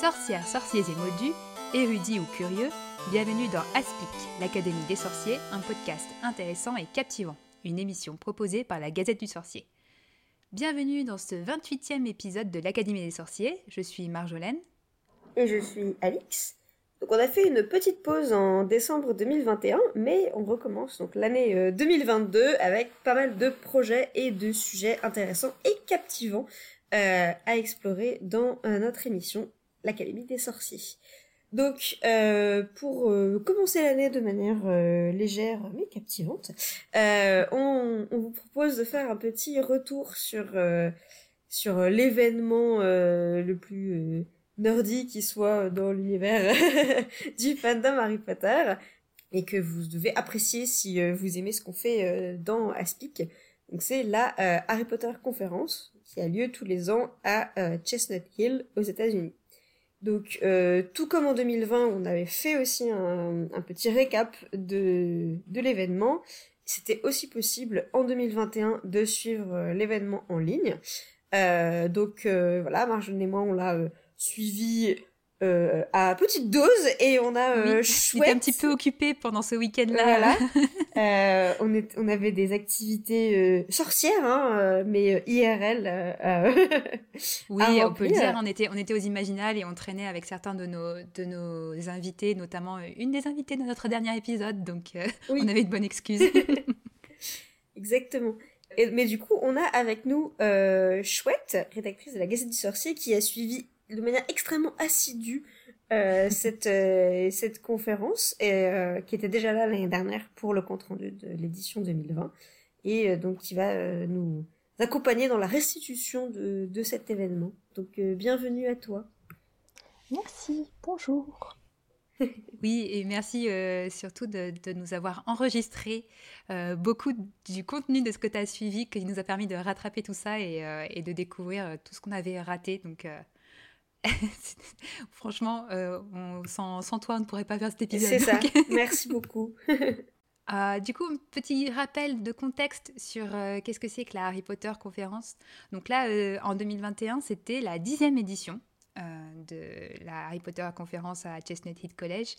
Sorcières, sorciers et moldus, érudits ou curieux, bienvenue dans Aspic, l'Académie des sorciers, un podcast intéressant et captivant, une émission proposée par la Gazette du Sorcier. Bienvenue dans ce 28e épisode de l'Académie des sorciers, je suis Marjolaine. Et je suis Alix. Donc on a fait une petite pause en décembre 2021, mais on recommence donc l'année 2022 euh, avec pas mal de projets et de sujets intéressants et captivants euh, à explorer dans euh, notre émission l'Académie des sorciers. Donc, pour commencer l'année de manière légère mais captivante, on, on, vous propose de faire un petit retour sur sur l'événement le plus nerdy qui soit dans l'univers du fandom Harry Potter et que vous devez apprécier si euh, vous aimez ce qu'on fait euh, dans Aspic. Donc c'est la euh, Harry Potter conférence qui a lieu tous les ans à Chestnut Hill aux États-Unis. Donc tout comme en 2020, on avait fait aussi un, petit récap de, de l'événement. C'était aussi possible en 2021 de suivre l'événement en ligne. donc voilà, Marjolaine et moi, on l'a suivi euh, à petite dose et on a euh, chouette. un petit peu occupé pendant ce week-end-là. euh, on, est, on avait des activités euh, sorcières, hein, mais IRL. oui, on peut le dire. On était, on était aux Imaginales et on traînait avec certains de nos, de nos invités, notamment une des invitées de notre dernier épisode, donc on avait une bonne excuse. Exactement. Et, mais du coup, on a avec nous Chouette, rédactrice de la Gazette du Sorcier, qui a suivi de manière extrêmement assidue euh, cette, euh, cette conférence, et, euh, qui était déjà là l'année dernière pour le compte rendu de l'édition 2020, et donc qui va nous accompagner dans la restitution de, de cet événement. Donc bienvenue à toi. Merci, bonjour. Oui, et merci surtout de, de, nous avoir enregistré beaucoup du contenu de ce que tu as suivi, qui nous a permis de rattraper tout ça et, et de découvrir tout ce qu'on avait raté. Donc, Franchement, euh, sans, toi, on ne pourrait pas faire cet épisode. C'est ça. Merci beaucoup. Euh, du coup, petit rappel de contexte sur euh, qu'est-ce que c'est que la Harry Potter conférence. Donc là, en 2021, c'était la dixième édition de la Harry Potter conférence à Chestnut Hill College.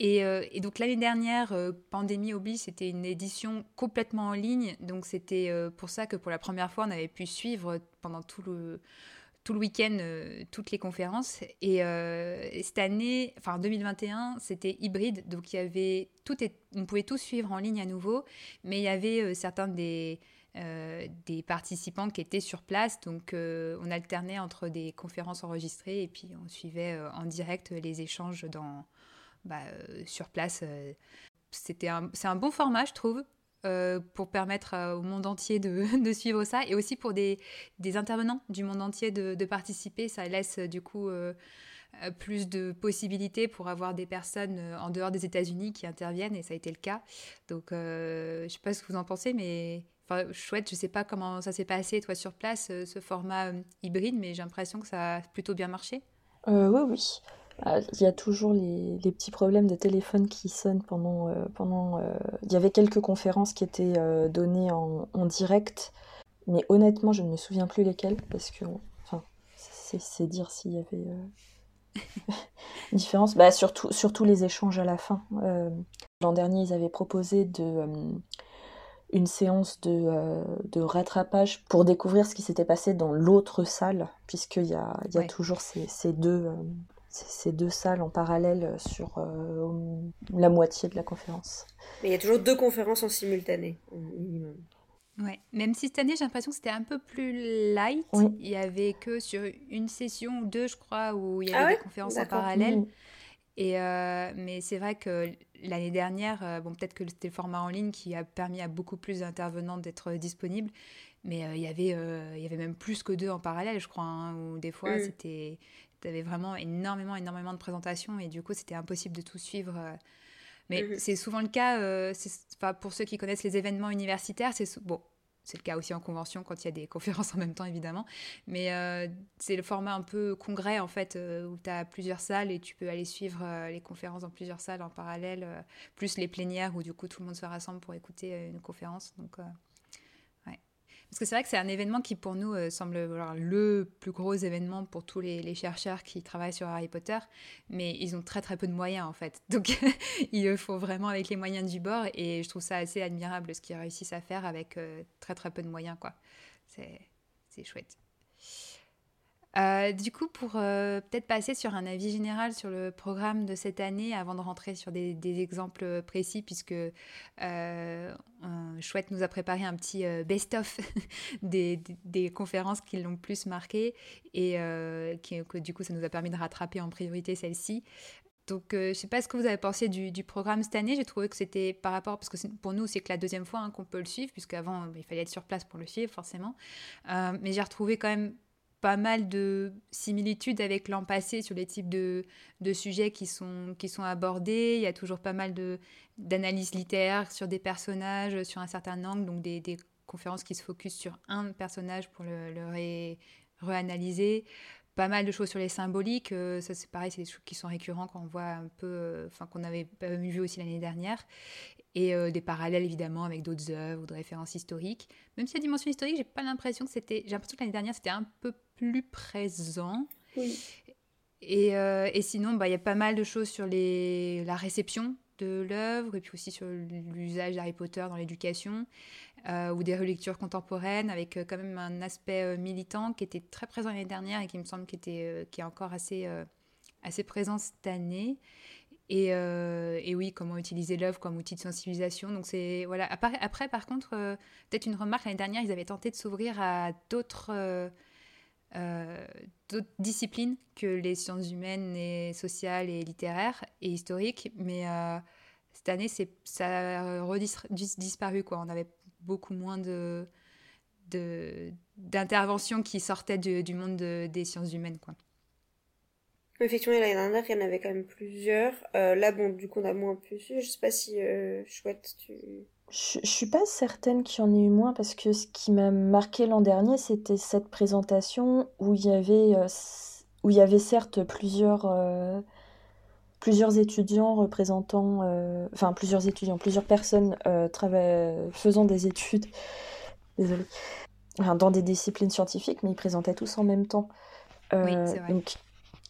Et, et donc l'année dernière, pandémie oblige, c'était une édition complètement en ligne. Donc c'était pour ça que pour la première fois, on avait pu suivre pendant tout le tout le week-end euh, toutes les conférences. Euh, et, cette année, enfin 2021, c'était hybride, donc il y avait tout, est, on pouvait tout suivre en ligne à nouveau, mais il y avait euh, certains des des participants qui étaient sur place, donc on alternait entre des conférences enregistrées et puis on suivait en direct les échanges dans bah, sur place. C'était c'est un bon format, je trouve. Euh, pour permettre euh, au monde entier de, suivre ça et aussi pour des, intervenants du monde entier de, participer. Ça laisse du coup euh, plus de possibilités pour avoir des personnes en dehors des États-Unis qui interviennent et ça a été le cas. Donc je ne sais pas ce que vous en pensez, mais chouette. Je ne sais pas comment ça s'est passé toi sur place, ce format hybride, mais j'ai l'impression que ça a plutôt bien marché. oui, oui. Ah, il y a toujours les, petits problèmes de téléphone qui sonnent pendant. Euh, pendant euh, Il y avait quelques conférences qui étaient euh, données en, direct, mais honnêtement, je ne me souviens plus lesquelles, parce que. Enfin, c'est dire s'il y avait. une différence. Bah, surtout, surtout les échanges à la fin. L'an dernier, ils avaient proposé de une séance de, de, rattrapage pour découvrir ce qui s'était passé dans l'autre salle, puisqu'il y a, il y a toujours ces, ces deux, ces deux salles en parallèle sur euh, la moitié de la conférence. Mais il y a toujours deux conférences en simultané, minimum. Ouais, même si cette année j'ai l'impression que c'était un peu plus light. Il y avait que sur une session ou deux, je crois, où il y avait ah des conférences en parallèle. Mmh. Et euh, mais c'est vrai que l'année dernière, euh, bon peut-être que c'était le format en ligne qui a permis à beaucoup plus d'intervenants d'être disponibles, mais il y avait il y avait même plus que deux en parallèle, je crois, hein, où des fois mmh. c'était tu avais vraiment énormément, énormément de présentations et du coup, c'était impossible de tout suivre. Euh. Mais mhm. c'est souvent le cas, euh, pour ceux qui connaissent les événements universitaires, c'est bon, c'est le cas aussi en convention quand il y a des conférences en même temps, évidemment. Mais euh, c'est le format un peu congrès, en fait, où tu as plusieurs salles et tu peux aller suivre les conférences dans plusieurs salles en parallèle, plus les plénières où du coup tout le monde se rassemble pour écouter une conférence. Donc. Parce que c'est vrai que c'est un événement qui, pour nous, euh, semble le plus gros événement pour tous les, chercheurs qui travaillent sur Harry Potter, mais ils ont très très peu de moyens en fait. Donc il le faut vraiment avec les moyens du bord, et je trouve ça assez admirable ce qu'ils réussissent à faire avec euh, très très peu de moyens, quoi. C'est chouette. Euh, du coup, pour euh, peut-être passer sur un avis général sur le programme de cette année, avant de rentrer sur des, exemples précis, puisque euh, Chouette nous a préparé un petit best-of des, conférences qui l'ont plus marqué et que du coup, ça nous a permis de rattraper en priorité celle-ci. Donc, je ne sais pas ce que vous avez pensé du, programme cette année. J'ai trouvé que c'était par rapport, parce que pour nous, c'est que la deuxième fois hein, qu'on peut le suivre, puisqu'avant, il fallait être sur place pour le suivre, forcément. mais j'ai retrouvé quand même pas mal de similitudes avec l'an passé sur les types de, de, sujets qui sont, qui sont abordés. Il y a toujours pas mal d'analyses littéraires sur des personnages, sur un certain angle, donc des, des conférences qui se focusent sur un personnage pour le, le. Pas mal de choses sur les symboliques, euh, ça c'est pareil, c'est des choses qui sont récurrents qu'on voit un peu, euh, enfin qu'on avait vu aussi l'année dernière et euh, des parallèles évidemment avec d'autres œuvres ou de références historiques. Même si la dimension historique, j'ai pas l'impression que c'était. J'ai l'impression que l'année dernière c'était un peu plus présent. Oui. Et, euh, et sinon, bah, il y a pas mal de choses sur les, la réception de l'œuvre et puis aussi sur l'usage d'Harry Potter dans l'éducation euh, ou des relectures contemporaines avec quand même un aspect militant qui était très présent l'année dernière et qui me semble qui, était, qui est encore assez, assez présent cette année. Euh, et, oui, comment utiliser l'œuvre comme outil de sensibilisation. Donc c'est voilà. Après, par contre, euh, peut-être une remarque l'année dernière, ils avaient tenté de s'ouvrir à d'autres euh, d'autres disciplines que les sciences humaines et sociales et littéraires et historiques, mais cette année, ça a disparu quoi. On avait beaucoup moins de d'interventions qui sortaient du, monde des sciences humaines quoi. Effectivement, l'année dernière, il y en avait quand même plusieurs. Euh, là, bon, du coup, on a moins pu Je sais pas si, euh, chouette, tu... Je, je suis pas certaine qu'il y en ait eu moins parce que ce qui m'a marqué l'an dernier, c'était cette présentation où il y avait, euh, où il y avait certes plusieurs, plusieurs étudiants représentant, enfin plusieurs étudiants, plusieurs personnes faisant des études, désolée, dans des disciplines scientifiques, mais ils présentaient tous en même temps. oui, c'est vrai. Donc,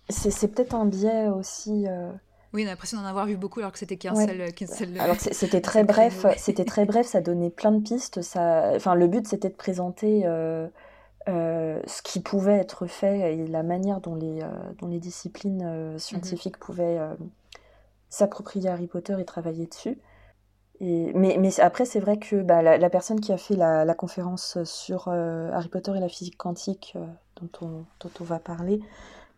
c'est peut-être un biais aussi. Euh, oui, on a l'impression d'en avoir vu beaucoup alors que c'était qu'un seul, seul, Alors c'était très bref, c'était très bref, ça donnait plein de pistes. Ça, enfin, le but c'était de présenter euh, euh, ce qui pouvait être fait et la manière dont les, dont les disciplines scientifiques mhm. pouvaient s'approprier Harry Potter et travailler dessus. Et, mais, mais après, c'est vrai que bah, la, personne qui a fait la, la conférence sur Harry Potter et la physique quantique, dont, on, dont on va parler,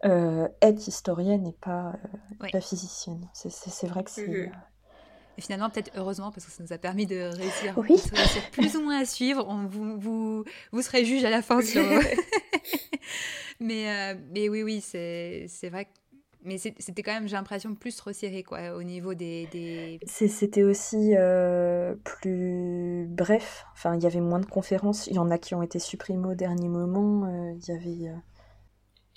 euh, être historienne et pas, euh, physicienne. C'est vrai que c'est. Mhm. Euh, et finalement, peut-être heureusement, parce que ça nous a permis de réussir, oui. plus ou moins à suivre. On, vous, vous, vous serez juge à la fin sur. mais, mais oui, oui, c'est vrai que mais c'était quand même, j'ai l'impression, plus resserré quoi, au niveau des. des... C'était aussi plus bref. Enfin, il y avait moins de conférences. Il y en a qui ont été supprimées au dernier moment. Il y avait.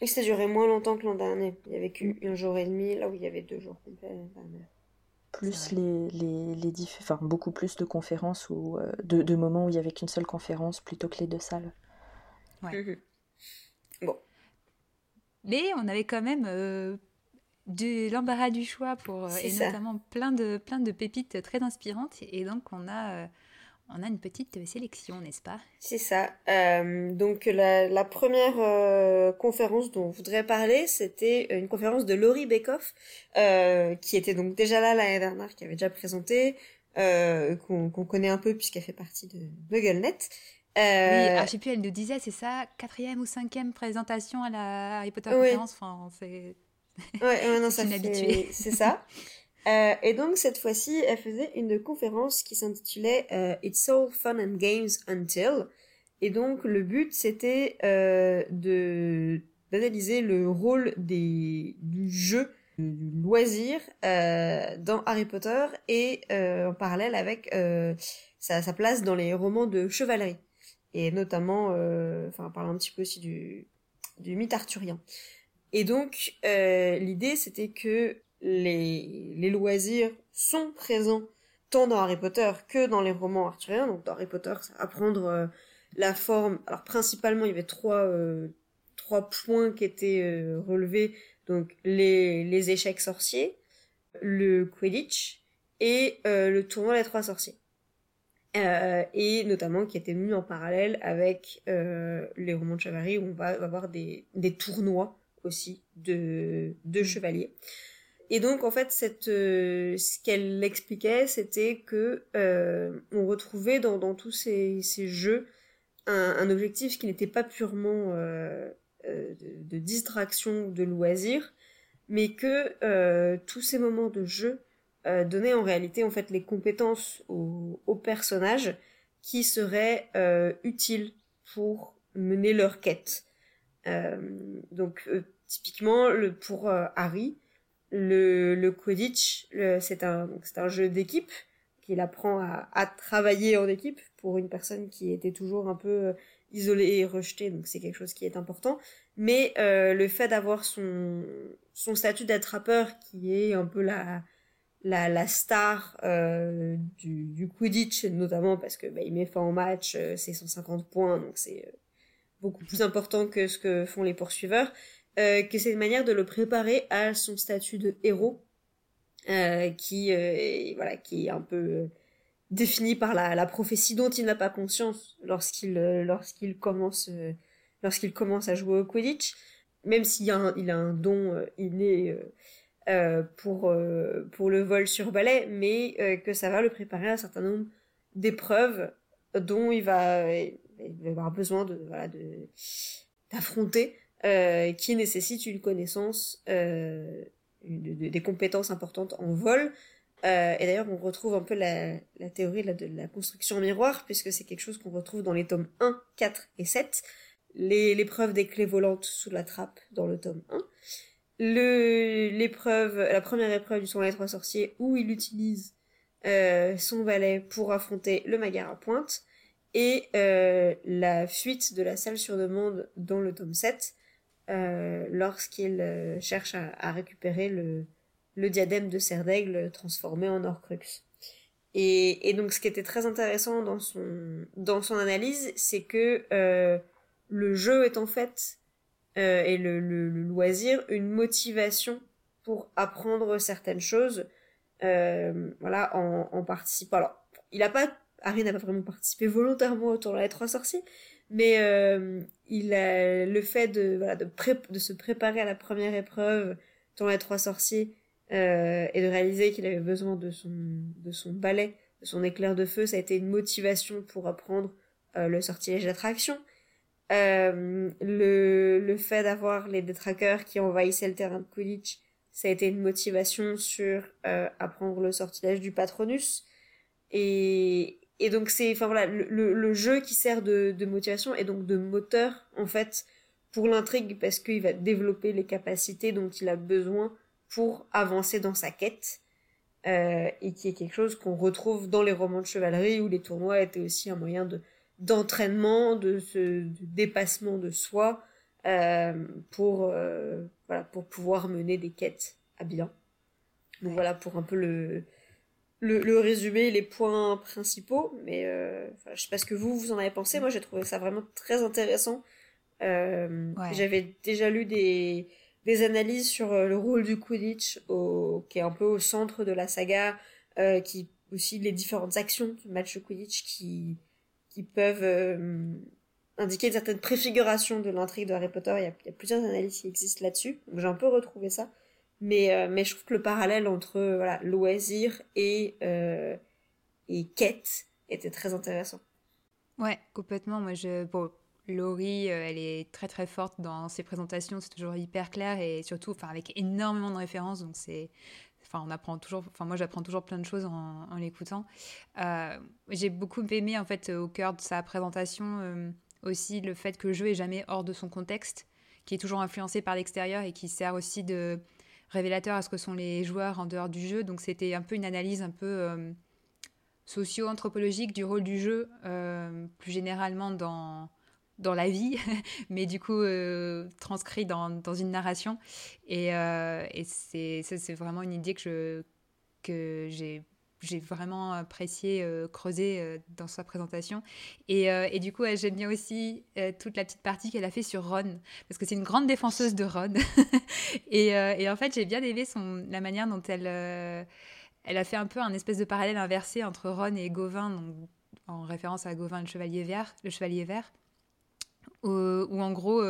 Et ça durait moins longtemps que l'an dernier. Il y avait qu'un jour et demi, là où il y avait deux jours complets. Plus les, les, les enfin, beaucoup plus de conférences ou euh, de, de, moments où il y avait qu'une seule conférence plutôt que les deux salles. Ouais. Mhm. Bon. Mais on avait quand même euh, de l'embarras du choix pour euh, et notamment plein de plein de pépites très inspirantes et donc on a on a une petite sélection, n'est-ce pas? C'est ça. Euh, donc la, première euh, conférence dont on voudrait parler, c'était une conférence de Laurie Bekoff, euh, qui était donc déjà là l'année dernière, qui avait déjà présenté, qu'on connaît un peu puisqu'elle fait partie de MuggleNet. Oui, alors, je sais plus, elle nous disait, c'est ça, quatrième ou cinquième présentation à la Harry Potter conférence. Enfin, c'est. Ouais, non, ça C'est ça. Euh, et donc cette fois-ci, elle faisait une conférence qui s'intitulait euh, It's All Fun and Games Until. Et donc le but c'était euh, d'analyser le rôle des du jeu du loisir dans Harry Potter et en parallèle avec sa, sa, place dans les romans de chevalerie et notamment enfin parler un petit peu aussi du du mythe arthurien. Et donc l'idée c'était que les, loisirs sont présents tant dans Harry Potter que dans les romans arthuriens. Donc dans Harry Potter, apprendre euh, la forme. Alors principalement, il y avait trois, euh, trois points qui étaient euh, relevés. Donc les, les échecs sorciers, le Quidditch et euh, le tournoi des trois sorciers. et notamment qui était mis en parallèle avec les romans de chevalerie où on va, avoir des, des tournois aussi de, de chevaliers. Et donc en fait, cette, ce qu'elle expliquait, c'était que on retrouvait dans, tous ces, jeux un, objectif qui n'était pas purement euh, euh, de, distraction, de loisir, mais que euh, tous ces moments de jeu donnaient en réalité en fait les compétences aux, personnages qui seraient utiles pour mener leur quête. donc typiquement pour Harry, le, le Quidditch, c'est un, un jeu d'équipe qu'il apprend à, à, travailler en équipe pour une personne qui était toujours un peu euh, isolée et rejetée, donc c'est quelque chose qui est important. Mais euh, le fait d'avoir son, son statut d'attrapeur qui est un peu la, la, la star euh, du, du Quidditch, notamment parce que bah, il met fin au match, euh, c'est 150 points, donc c'est euh, beaucoup plus important que ce que font les poursuiveurs, que c'est une manière de le préparer à son statut de héros euh, qui euh, voilà qui est un peu euh, défini par la, prophétie dont il n'a pas conscience lorsqu'il lorsqu'il commence lorsqu'il commence à jouer au Quidditch. Même s'il a un, don inné euh, pour pour le vol sur balai mais que ça va le préparer à un certain nombre d'épreuves dont il va avoir besoin de voilà d'affronter qui nécessitent une connaissance des compétences importantes en vol. Euh, et d'ailleurs, on retrouve un peu la, théorie de la construction miroir, puisque c'est quelque chose qu'on retrouve dans les tomes 1, 4 et 7. L'épreuve des clés volantes sous la trappe dans le tome 1. L'épreuve, la première épreuve du son des trois sorciers, où il utilise euh, son balai pour affronter le Magar à pointe. Et euh, la fuite de la salle sur demande dans le tome 7, euh, lorsqu'il euh, cherche à, récupérer le, diadème de Cerdaigle transformé en Horcrux. Et, donc ce qui était très intéressant dans son, dans son analyse, c'est que euh, le jeu est en fait, euh, et le, loisir, une motivation pour apprendre certaines choses, euh, voilà, en, participant. Alors, il a pas, Harry n'a pas vraiment participé volontairement au tournoi des trois sorciers, mais euh, il a le fait de, voilà, de, de se préparer à la première épreuve dans les trois sorciers euh, et de réaliser qu'il avait besoin de son, de son balai, de son éclair de feu, ça a été une motivation pour apprendre euh, le sortilège d'attraction. Euh, le, le fait d'avoir les détraqueurs qui envahissaient le terrain de Quidditch, ça a été une motivation sur euh, apprendre le sortilège du Patronus. Et, et donc c'est enfin voilà le, le, jeu qui sert de, de, motivation et donc de moteur en fait pour l'intrigue parce qu'il va développer les capacités dont il a besoin pour avancer dans sa quête euh, et qui est quelque chose qu'on retrouve dans les romans de chevalerie où les tournois étaient aussi un moyen de d'entraînement de ce de dépassement de soi euh, pour euh, voilà pour pouvoir mener des quêtes à bien donc voilà pour un peu le le, le, résumé, les points principaux, mais euh, je sais pas ce que vous, vous en avez pensé. Moi, j'ai trouvé ça vraiment très intéressant. Euh, J'avais déjà lu des, des analyses sur euh, le rôle du Quidditch, au, qui est un peu au centre de la saga, euh, qui aussi les différentes actions du match Quidditch qui, qui peuvent euh, indiquer une certaine préfiguration de l'intrigue de Harry Potter. Il y, a, il y a plusieurs analyses qui existent là-dessus, donc j'ai un peu retrouvé ça. Mais, euh, mais je trouve que le parallèle entre voilà, loisir et, euh, et quête était très intéressant. Ouais, complètement. Moi, je, bon, Laurie, euh, elle est très très forte dans ses présentations, c'est toujours hyper clair et surtout avec énormément de références, donc c'est. Enfin, on apprend toujours, enfin, moi j'apprends toujours plein de choses en, l'écoutant. Euh, J'ai beaucoup aimé en fait au cœur de sa présentation euh, aussi le fait que le jeu est jamais hors de son contexte, qui est toujours influencé par l'extérieur et qui sert aussi de, révélateur à ce que sont les joueurs en dehors du jeu. Donc c'était un peu une analyse un peu euh, socio-anthropologique du rôle du jeu, euh, plus généralement dans, dans la vie, mais du coup euh, transcrit dans, dans, une narration. Et, et c'est, vraiment une idée que, je, que j'ai vraiment apprécié creuser dans sa présentation. Et, et du coup, j'aime bien aussi toute la petite partie qu'elle a fait sur Ron, parce que c'est une grande défenseuse de Ron. et, en fait, j'ai bien aimé la manière dont elle, elle a fait un peu un espèce de parallèle inversé entre Ron et Gauvin, donc, en référence à Gauvin le chevalier vert, le chevalier vert, où en gros,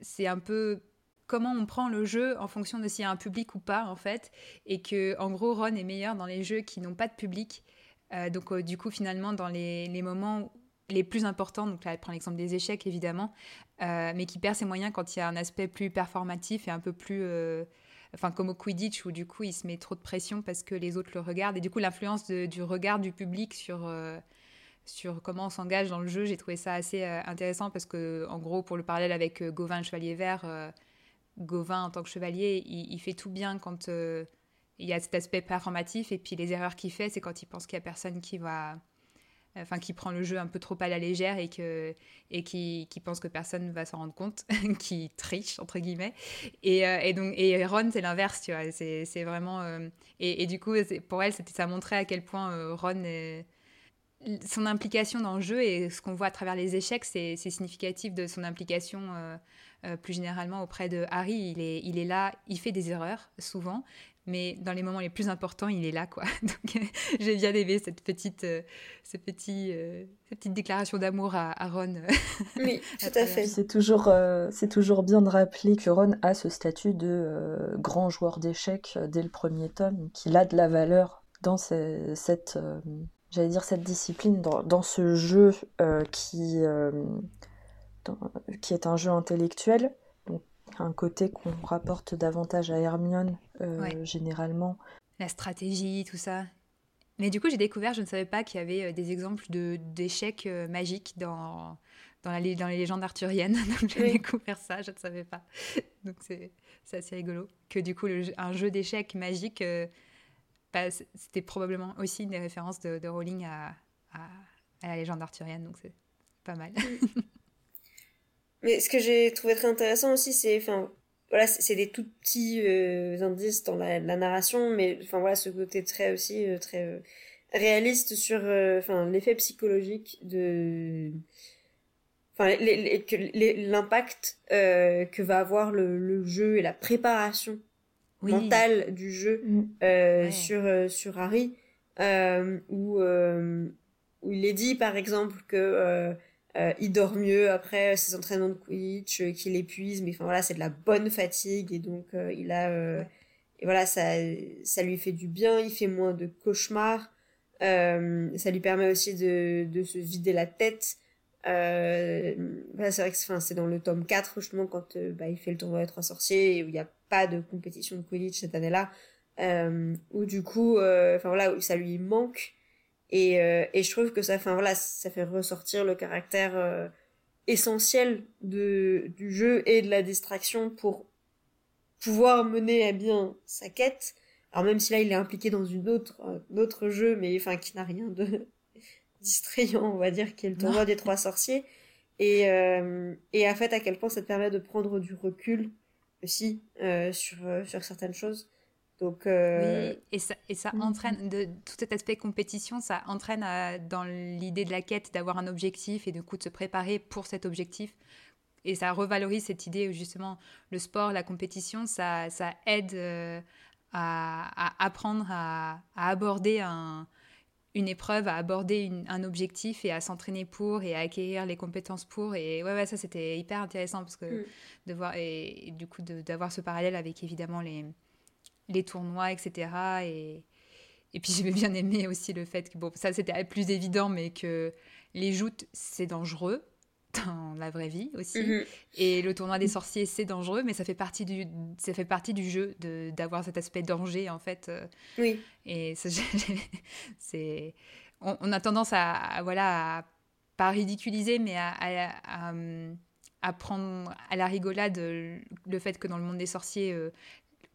c'est un peu comment on prend le jeu en fonction de s'il y a un public ou pas en fait et que en gros Ron est meilleur dans les jeux qui n'ont pas de public. Euh, donc euh, du coup finalement dans les, moments les plus importants donc là elle prend l'exemple des échecs évidemment euh, mais qui perd ses moyens quand il y a un aspect plus performatif et un peu plus enfin comme au Quidditch où du coup il se met trop de pression parce que les autres le regardent. Et du coup l'influence du regard du public sur sur comment on s'engage dans le jeu, j'ai trouvé ça assez intéressant parce que, en gros, pour le parallèle avec Gauvin, le chevalier vert, Gauvin en tant que chevalier, il, fait tout bien quand euh, il y a cet aspect performatif et puis les erreurs qu'il fait, c'est quand il pense qu'il y a personne qui va, enfin qui prend le jeu un peu trop à la légère et qui, pense que personne va s'en rendre compte, qui triche entre guillemets. Et, euh, donc Ron c'est l'inverse, tu vois, c'est vraiment euh, et, du coup pour elle ça montrait à quel point Ron son implication dans le jeu et ce qu'on voit à travers les échecs, c'est significatif de son implication euh, plus généralement auprès de Harry. Il est, il est là, il fait des erreurs souvent, mais dans les moments les plus importants, il est là, quoi. Donc j'ai bien aimé cette petite, euh, ce petit, euh, cette petite déclaration d'amour à, Ron. oui, tout à fait. C'est toujours, c'est toujours bien de rappeler que Ron a ce statut de grand joueur d'échecs dès le premier tome, qu'il a de la valeur dans cette, j'allais dire cette discipline, dans, dans ce jeu qui qui est un jeu intellectuel, donc un côté qu'on rapporte davantage à Hermione euh, généralement. La stratégie, tout ça. Mais du coup, j'ai découvert, je ne savais pas qu'il y avait euh, des exemples d'échecs euh, magiques dans dans, la, dans les légendes arthuriennes. Donc j'ai découvert ça, je ne savais pas. Donc c'est assez rigolo. Que du coup, un jeu d'échecs magique, bah, c'était probablement aussi une des références de, de Rowling à, à, à, la légende arthurienne. Donc c'est pas mal. Mais ce que j'ai trouvé très intéressant aussi, c'est, enfin, voilà, c'est des tout petits euh, indices dans la, narration, mais enfin voilà, ce côté très aussi euh, très euh, réaliste sur, enfin, l'effet psychologique de, enfin, l'impact que va avoir le, jeu et la préparation mentale du jeu mm. sur sur Harry, où où il est dit par exemple que euh, il dort mieux après ses entraînements de Quidditch, euh, qu'il épuise, mais enfin voilà, c'est de la bonne fatigue et donc euh, il a et voilà, ça ça lui fait du bien, il fait moins de cauchemars, ça lui permet aussi de de se vider la tête. Voilà, c'est vrai que c'est dans le tome 4 justement quand bah, il fait le tournoi des trois sorciers où il n'y a pas de compétition de Quidditch cette année-là où du coup enfin voilà, ça lui manque et, euh, et je trouve que ça fait, voilà, ça fait ressortir le caractère euh, essentiel de, du jeu et de la distraction pour pouvoir mener à bien sa quête. Alors même si là il est impliqué dans une autre, un autre jeu, mais enfin qui n'a rien de distrayant, on va dire, qui est le tournoi des trois sorciers. Et, euh, et en fait à quel point ça te permet de prendre du recul aussi euh, sur, sur certaines choses. Donc, euh, oui, et ça, et ça mm. entraîne, de, tout cet aspect compétition, ça entraîne dans l'idée de la quête d'avoir un objectif et du coup de se préparer pour cet objectif. Et ça revalorise cette idée où justement le sport, la compétition, ça, ça aide euh, à, à, apprendre à, à aborder un, une épreuve, à aborder un objectif et à s'entraîner pour et à acquérir les compétences pour. Et ouais, ouais ça c'était hyper intéressant parce que mm. de voir, et du coup d'avoir ce parallèle avec évidemment les les tournois, etc. Et, et puis j'avais bien aimé aussi le fait que, bon, ça c'était plus évident, mais que les joutes, c'est dangereux dans la vraie vie aussi. Mhm. Et le tournoi des sorciers, c'est dangereux, mais ça fait partie du, ça fait partie du jeu d'avoir cet aspect danger, en fait. Euh. Oui. Et c'est... On, a tendance à, voilà, à, pas ridiculiser, mais à, à, à, prendre à la rigolade le fait que dans le monde des sorciers, euh,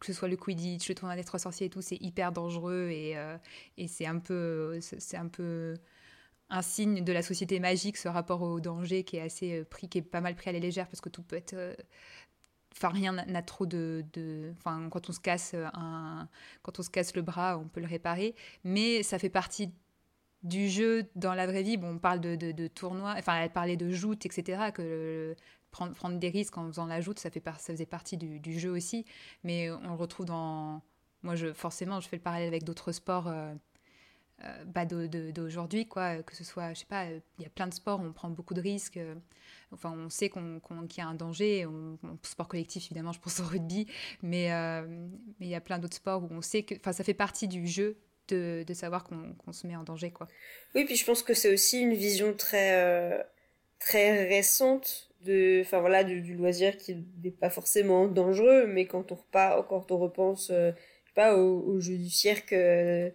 que ce soit le Quidditch, le tournoi des trois sorciers et tout, c'est hyper dangereux et, euh, et c'est un peu, c'est un peu un signe de la société magique, ce rapport au danger qui est assez euh, pris, qui est pas mal pris à la légère parce que tout peut être, euh, enfin rien n'a trop de, enfin quand on se casse un, quand on se casse le bras, on peut le réparer, mais ça fait partie du jeu dans la vraie vie. Bon, on parle de, de, tournois, enfin elle parlait de joutes, etc. Que prendre, prendre des risques en faisant la joute, ça fait ça faisait partie du, jeu aussi, mais on le retrouve dans, moi je forcément je fais le parallèle avec d'autres sports. Euh, euh, bah, d'aujourd'hui, quoi, que ce soit, je sais pas, il y a plein de sports on prend beaucoup de risques, euh, enfin on sait qu'il y a un danger, on, sport collectif évidemment, je pense au rugby, mais euh, mais il y a plein d'autres sports où on sait que, enfin ça fait partie du jeu de, de savoir qu'on se met en danger, quoi. Oui, puis je pense que c'est aussi une vision très très récente de enfin voilà du, loisir qui n'est pas forcément dangereux mais quand on repart quand on repense je sais pas au, au jeu du cirque euh,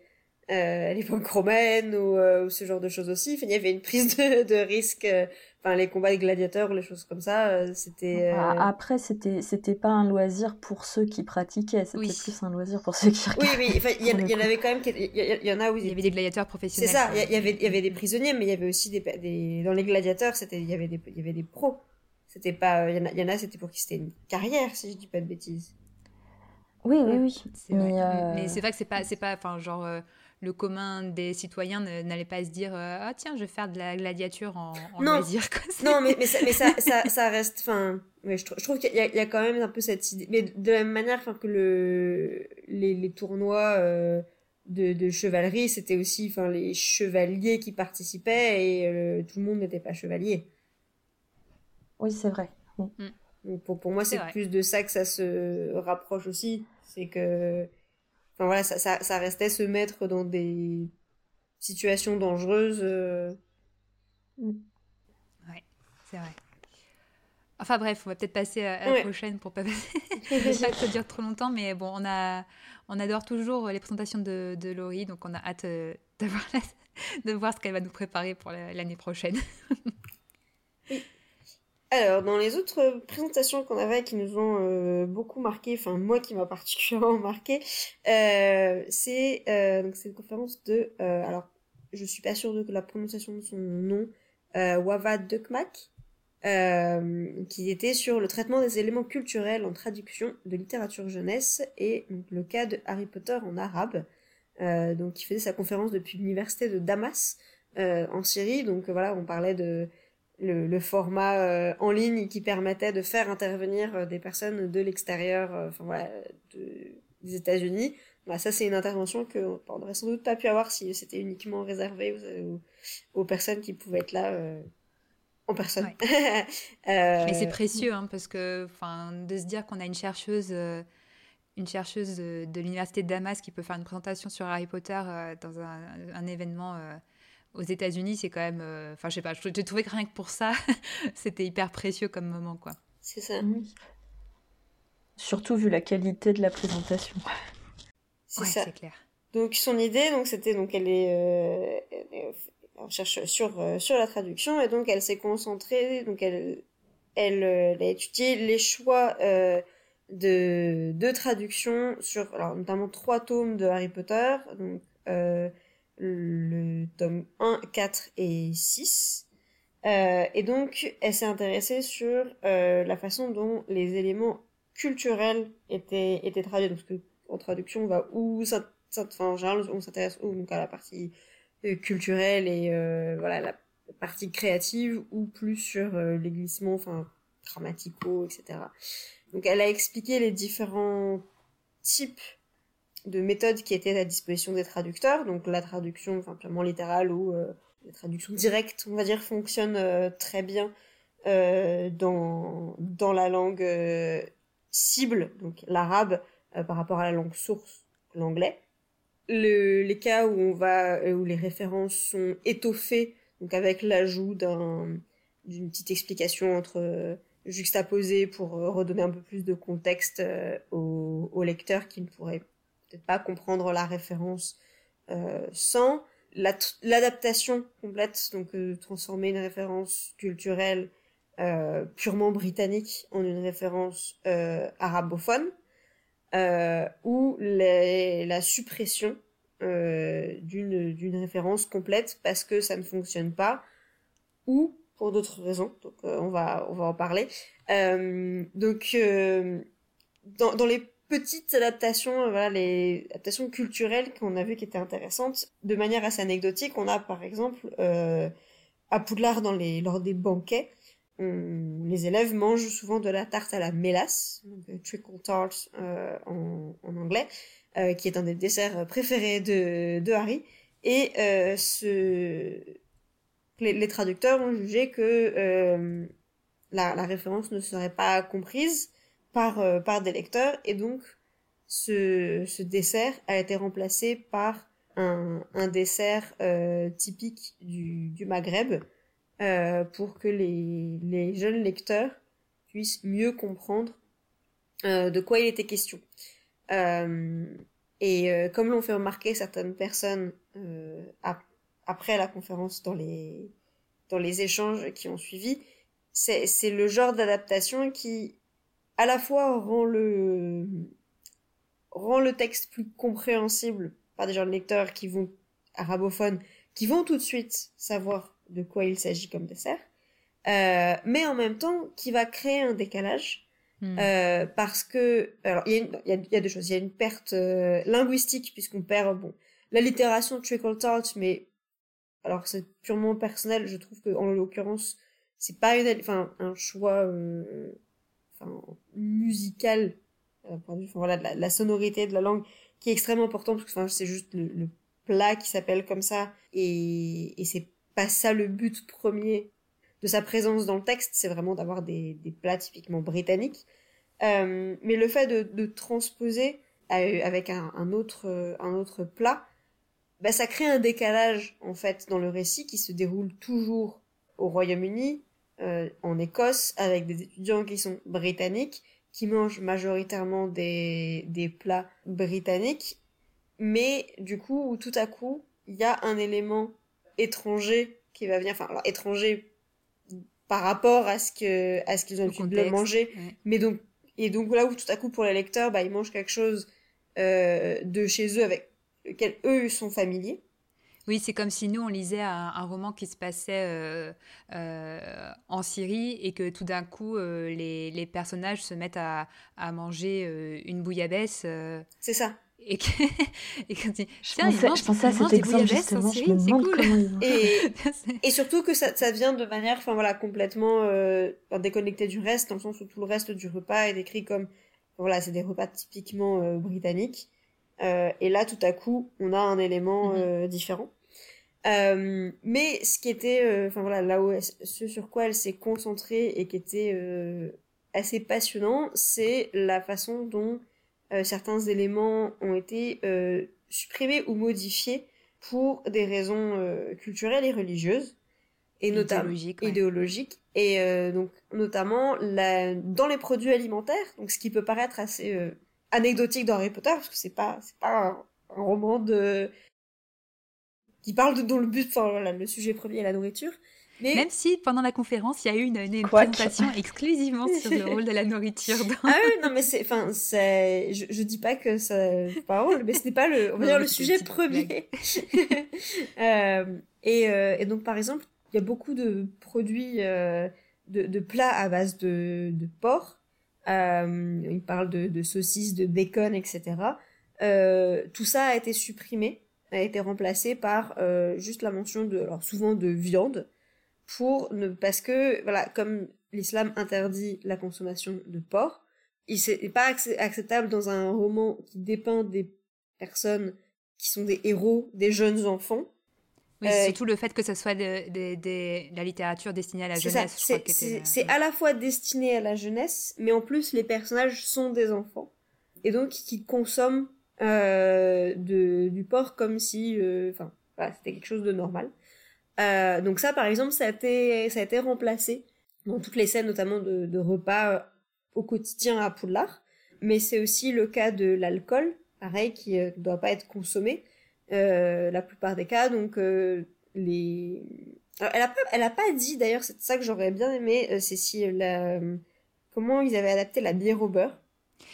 à l'époque romaine euh, ou, ce genre de choses aussi. il y avait une prise de, de risque. Euh, enfin, les combats de gladiateurs, les choses comme ça, c'était. Bah, après, c'était c'était pas un loisir pour ceux qui pratiquaient, c'était plus un loisir pour ceux qui regardaient. Oui, oui. Il y, en avait quand même. Il y, en a où il y avait des gladiateurs professionnels. C'est ça. Il y, avait il y avait des prisonniers, mais il y avait aussi des, des... dans les gladiateurs, c'était il y avait des il y avait des pros. C'était pas. Il y en a, c'était pour qui c'était une carrière, si je dis pas de bêtises. Oui, oui, oui. Mais, c'est vrai que c'est pas, c'est pas, enfin, genre, le commun des citoyens n'allait pas se dire euh, ah tiens je vais faire de la gladiature en, non. loisir non mais, mais, ça, mais ça, ça, reste enfin je, je, trouve qu'il y, y, a quand même un peu cette idée mais de la même manière que le les, les tournois euh, de, de, chevalerie c'était aussi enfin les chevaliers qui participaient et euh, tout le monde n'était pas chevalier. Oui c'est vrai. Mm. pour, pour moi c'est plus de ça que ça se rapproche aussi. C'est que Enfin voilà, ça, ça, ça, restait se mettre dans des situations dangereuses. Euh. Ouais, c'est vrai. Enfin bref, on va peut-être passer à, la prochaine pour pas pas que ça dure trop longtemps, mais bon, on a, on adore toujours les présentations de, de Laurie, donc on a hâte euh, d'avoir de voir ce qu'elle va nous préparer pour l'année prochaine. Alors, dans les autres présentations qu'on avait qui nous ont euh, beaucoup marqué, enfin moi qui m'a particulièrement marqué, euh, c'est euh, donc une conférence de, alors je suis pas sûre de la prononciation de son nom, Wava Dukmak, qui était sur le traitement des éléments culturels en traduction de littérature jeunesse et donc, le cas de Harry Potter en arabe. donc il faisait sa conférence depuis l'université de Damas en Syrie. Donc voilà, on parlait de le, le format euh, en ligne qui permettait de faire intervenir euh, des personnes de l'extérieur, euh, enfin voilà, de, des États-Unis. Bah, ça, c'est une intervention que on n'aurait sans doute pas pu avoir si c'était uniquement réservé aux, aux, personnes qui pouvaient être là en personne. Mais c'est précieux, hein, parce que enfin, de se dire qu'on a une chercheuse une chercheuse de, l'université de Damas qui peut faire une présentation sur Harry Potter dans un, un événement aux États-Unis, c'est quand même. Euh, enfin, je sais pas, je, trouvais que rien que pour ça, c'était hyper précieux comme moment, quoi. C'est ça. Surtout vu la qualité de la présentation. C'est ça. C'est clair. Donc, son idée, donc, c'était. Donc, elle est. Euh, elle cherche sur, euh, sur la traduction, et donc, elle s'est concentrée. Donc, elle, elle, elle, a étudié les choix. de, de traduction sur alors, notamment trois tomes de Harry Potter, donc le tome 1, 4 et 6. Euh, et donc, elle s'est intéressée sur euh, la façon dont les éléments culturels étaient, étaient traduits. Donc, en traduction, on va où ça, enfin, en général, on s'intéresse donc à la partie euh, culturelle et voilà la partie créative ou plus sur les glissements, enfin grammaticaux, etc. Donc, elle a expliqué les différents types de méthodes qui étaient à disposition des traducteurs, donc la traduction enfin, purement littérale ou euh, la traduction directe, on va dire, fonctionne euh, très bien euh, dans, dans la langue cible, donc l'arabe, par rapport à la langue source, l'anglais. Le, les cas où on va où les références sont étoffées, donc avec l'ajout d'un d'une petite explication entre juxtaposée pour redonner un peu plus de contexte au, au lecteur qui ne pourrait peut-être pas comprendre la référence euh, sans l'adaptation complète, donc euh, transformer une référence culturelle euh, purement britannique en une référence arabophone, ou la suppression d'une référence complète parce que ça ne fonctionne pas, ou pour d'autres raisons. Donc on va on va en parler. donc dans, dans les petites adaptations, voilà, les adaptations culturelles qu'on a vues qui étaient intéressantes, de manière assez anecdotique, on a par exemple euh, à Poudlard dans les lors des banquets, les élèves mangent souvent de la tarte à la mélasse, euh, trickle tart euh, en, en, anglais, euh, qui est un des desserts préférés de, de Harry. Et euh, ce... les, les, traducteurs ont jugé que euh, la, la, référence ne serait pas comprise par, euh, par des lecteurs, et donc ce, ce, dessert a été remplacé par un, un dessert typique du, du Maghreb, euh, pour que les, les, jeunes lecteurs puissent mieux comprendre euh, de quoi il était question. Euh, et euh, comme l'ont fait remarquer certaines personnes euh, après la conférence dans les, dans les échanges qui ont suivi, c'est le genre d'adaptation qui à la fois rend le rend le texte plus compréhensible par des jeunes lecteurs qui vont arabophones qui vont tout de suite savoir de quoi il s'agit comme dessert, euh, mais en même temps qui va créer un décalage hmm. euh, parce que alors il y, a, y, a, deux choses, il y a une perte euh, linguistique puisqu'on perd bon l'allitération trickle tart, mais alors c'est purement personnel, je trouve que en l'occurrence c'est pas une enfin un choix euh, enfin musical enfin, voilà la, sonorité de la langue qui est extrêmement important parce que c'est juste le, plat qui s'appelle comme ça et, c'est pas ça le but premier de sa présence dans le texte, c'est vraiment d'avoir des, plats typiquement britanniques. Euh, mais le fait de, transposer avec un, un, autre, un autre plat, bah, ça crée un décalage en fait dans le récit qui se déroule toujours au Royaume-Uni, euh, en Écosse, avec des étudiants qui sont britanniques, qui mangent majoritairement des, des plats britanniques, mais du coup, où tout à coup, il y a un élément étranger qui va venir, enfin, alors étranger par rapport à ce que, à ce qu'ils ont l'habitude de manger, mais donc, et donc là où tout à coup pour les lecteurs, bah, ils mangent quelque chose euh, de chez eux avec lequel eux sont familiers. Oui, c'est comme si nous, on lisait un, un roman qui se passait euh, euh, en Syrie et que tout d'un coup, euh, les, les, personnages se mettent à, à manger euh, une bouillabaisse. Euh. C'est ça et, que, et quand je, pensais, je pensais à cet exemple justement, je me demande cool. comment ils et, et surtout que ça, ça vient de manière enfin voilà complètement euh, déconnectée du reste dans le sens où tout le reste du repas est décrit comme voilà c'est des repas typiquement euh, britanniques euh, et là tout à coup on a un élément mm -hmm. différent euh, mais ce qui était euh, enfin voilà là où elle, ce sur quoi elle s'est concentrée et qui était assez passionnant c'est la façon dont euh, certains éléments ont été euh, supprimés ou modifiés pour des raisons euh, culturelles et religieuses et notamment idéologiques ouais. et euh, donc notamment la, dans les produits alimentaires donc ce qui peut paraître assez euh, anecdotique dans Harry Potter parce que c'est pas c'est pas un, un, roman de qui parle de dont le but enfin voilà le sujet premier est la nourriture mais... Même si pendant la conférence, il y a eu une, une, une présentation exclusivement sur le rôle de la nourriture. Dans... Ah oui, non, mais c'est, enfin, c'est, je, je dis pas que ça, pas rôle, mais ce n'est pas le, on va dire le sujet premier. euh, et, euh, et donc, par exemple, il y a beaucoup de produits, euh, de, de plats à base de, de porc. Euh, il parle de, de saucisses, de bacon, etc. Euh, tout ça a été supprimé, a été remplacé par euh, juste la mention de, alors souvent de viande pour ne parce que voilà comme l'islam interdit la consommation de porc il n'est pas acceptable dans un roman qui dépeint des personnes qui sont des héros des jeunes enfants oui, euh, surtout le fait que ce soit de, de, de, la littérature destinée à la jeunesse. C'est à la fois destiné à la jeunesse, mais en plus les personnages sont des enfants. Et donc qui consomment de, du porc comme si euh, enfin, voilà, c'était quelque chose de normal. Euh, donc ça, par exemple, ça a été, ça a été remplacé dans toutes les scènes, notamment de, de repas euh, au quotidien à Poudlard. Mais c'est aussi le cas de l'alcool, pareil, qui ne euh, doit pas être consommé euh, la plupart des cas. Donc euh, les, Alors, elle a pas, elle a pas dit d'ailleurs, c'est ça que j'aurais bien aimé, c'est si la, comment ils avaient adapté la bière au beurre.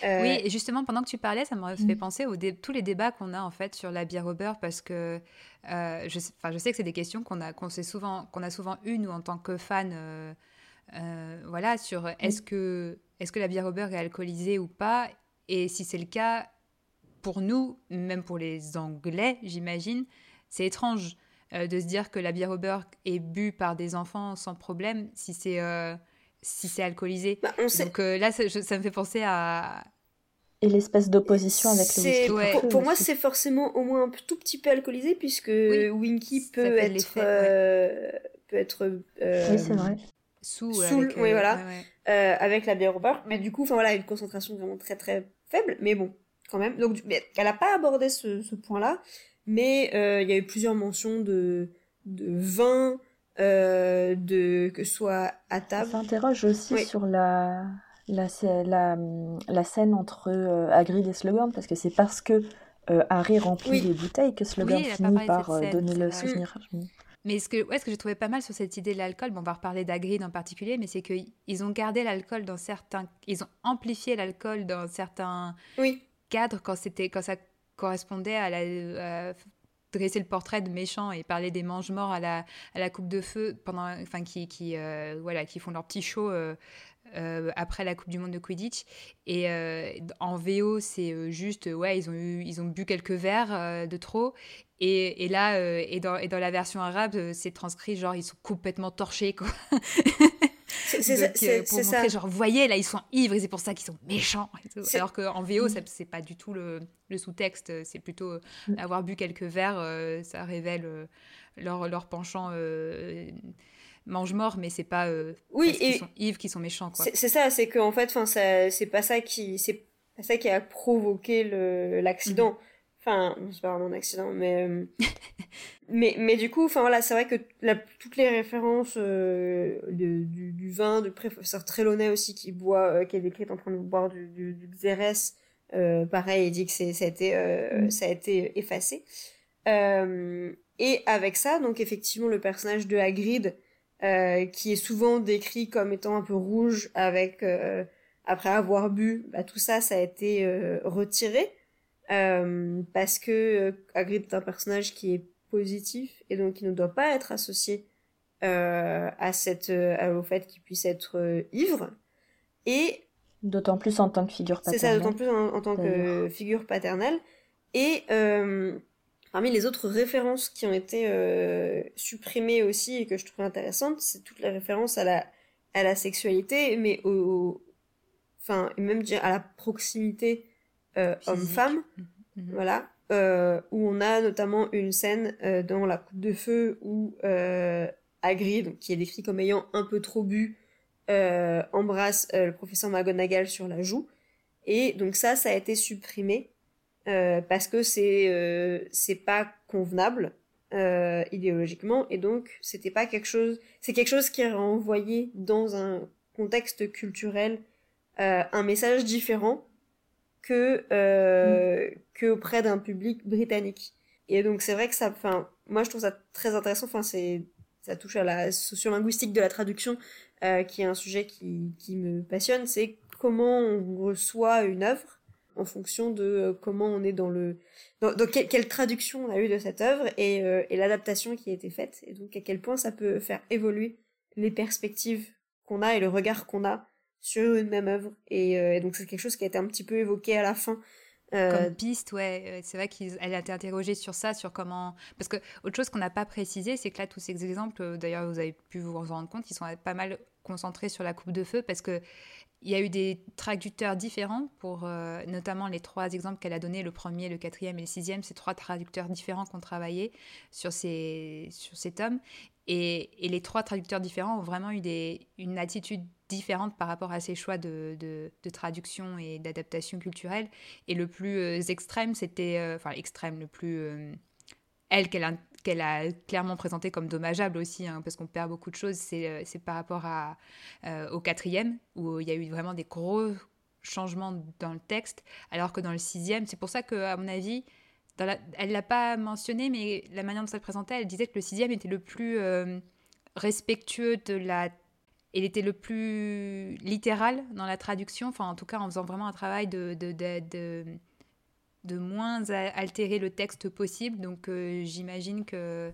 Oui, et justement, pendant que tu parlais, ça m'a fait mm. penser aux tous les débats qu'on a en fait sur la bière au beurre parce que je, je sais que c'est des questions qu'on a, qu'on souvent, qu'on a souvent eues, nous, en tant que fans. voilà, sur est-ce que, est que la bière au beurre est alcoolisée ou pas? Et si c'est le cas, pour nous, même pour les Anglais, j'imagine, c'est étrange euh, de se dire que la bière au beurre est bu par des enfants sans problème si c'est euh, si c'est alcoolisé. Bah, Donc euh, là, ça, me fait penser à et l'espèce d'opposition avec le whisky. Pour, moi, c'est forcément au moins un tout petit peu alcoolisé puisque Winky peut être, peut être oui, c'est vrai. Sous, avec, oui, voilà, avec la bière au beurre. Mais du coup, enfin voilà, une concentration vraiment très très faible, mais bon, quand même. Donc, elle n'a pas abordé ce, ce point-là mais euh, il y a eu plusieurs mentions de, de vin, euh, de, que ce soit à table. Ça s'interroge aussi sur la, la, la, la, scène entre euh, Hagrid et Slughorn, parce que c'est parce que euh, Harry remplit les bouteilles que Slughorn finit par donner le souvenir. Mais ce que, ouais, ce que j'ai trouvé pas mal sur cette idée de l'alcool, bon, on va reparler d'Hagrid en particulier, mais c'est qu'ils ont gardé l'alcool dans certains... Ils ont amplifié l'alcool dans certains oui. cadres quand, quand ça correspondait à, la, dresser le portrait de méchants et parler des mange-morts à la, à la coupe de feu pendant, enfin, qui, qui, euh, voilà, qui font leur petit show euh, euh, après la Coupe du Monde de Quidditch. Et en VO, c'est juste, ouais, ils ont, ils ont bu quelques verres de trop. Et, et là, et, dans, et dans la version arabe, c'est transcrit genre, ils sont complètement torchés, quoi. C'est pour montrer, ça. genre, voyez, là, ils sont ivres et c'est pour ça qu'ils sont méchants. Alors qu'en VO, mm. c'est pas du tout le, le sous-texte, c'est plutôt euh, mm. avoir bu quelques verres, euh, ça révèle euh, leur, leur penchant mange-mort, mais c'est pas oui, parce qu'ils sont ivres qu'ils sont méchants. C'est ça, c'est qu'en fait, c'est pas ça qui, c'est ça qui a provoqué l'accident. Mm-hmm. Enfin, c'est pas vraiment un accident, mais euh, mais mais du coup, enfin voilà, c'est vrai que la, toutes les références euh, du, du, vin du professeur Trelawney aussi qui boit, euh, qui est décrite en train de boire du, du, du Xérès, pareil, il dit que c'est ça a été mm. ça a été effacé. et avec ça, donc effectivement, le personnage de Hagrid, qui est souvent décrit comme étant un peu rouge avec après avoir bu, bah, tout ça, ça a été retiré. Euh, parce que euh, Hagrid est un personnage qui est positif et donc qui ne doit pas être associé euh, à cette, au fait qu'il puisse être ivre. Et d'autant plus en tant que figure paternelle. C'est ça, d'autant plus en, tant que figure paternelle. Et parmi les autres références qui ont été supprimées aussi et que je trouve intéressantes, c'est toutes les références à la à la sexualité, mais au, enfin même à la proximité euh, homme-femme, mhm. Mhm. voilà, euh, où on a notamment une scène euh, dans la coupe de feu où Hagrid, qui est décrit comme ayant un peu trop bu, embrasse le professeur McGonagall sur la joue, et donc ça, ça a été supprimé parce que c'est c'est pas convenable idéologiquement, et donc c'était pas quelque chose, c'est quelque chose qui est renvoyé dans un contexte culturel un message différent que euh, que auprès d'un public britannique. Et donc c'est vrai que ça, enfin, moi je trouve ça très intéressant. Enfin, c'est ça touche à la sociolinguistique de la traduction, euh, qui est un sujet qui, qui me passionne. C'est comment on reçoit une œuvre en fonction de euh, comment on est dans le dans, quelle, traduction on a eu de cette œuvre et, euh, et l'adaptation qui a été faite et donc à quel point ça peut faire évoluer les perspectives qu'on a et le regard qu'on a sur une même œuvre. Euh, et, donc c'est quelque chose qui a été un petit peu évoqué à la fin. Euh, Comme piste, ouais, euh, c'est vrai qu'elle a été interrogée sur ça, sur comment. Parce que autre chose qu'on n'a pas précisé, c'est que là, tous ces exemples, d'ailleurs, vous avez pu vous en rendre compte, ils sont pas mal concentrés sur la coupe de feu parce que il y a eu des traducteurs différents pour notamment les trois exemples qu'elle a donnés, le premier, le quatrième et le sixième. C'est trois traducteurs différents qui ont travaillé sur, ces, sur cet homme. Et, et, les trois traducteurs différents ont vraiment eu des, une attitude différente par rapport à ses choix de, traduction et d'adaptation culturelle. Et le plus euh, extrême, c'était, euh, enfin extrême, le plus, euh, elle, qu'elle a, clairement présenté comme dommageable aussi, hein, parce qu'on perd beaucoup de choses, c'est, c'est par rapport à, au quatrième, où il y a eu vraiment des gros changements dans le texte, alors que dans le sixième, c'est pour ça que, à mon avis, dans la, elle l'a pas mentionné, mais la manière dont ça le présentait, elle disait que le sixième était le plus respectueux de la il était le plus littéral dans la traduction, enfin en tout cas en faisant vraiment un travail de, de, de, de, moins altérer le texte possible. Donc euh, j'imagine que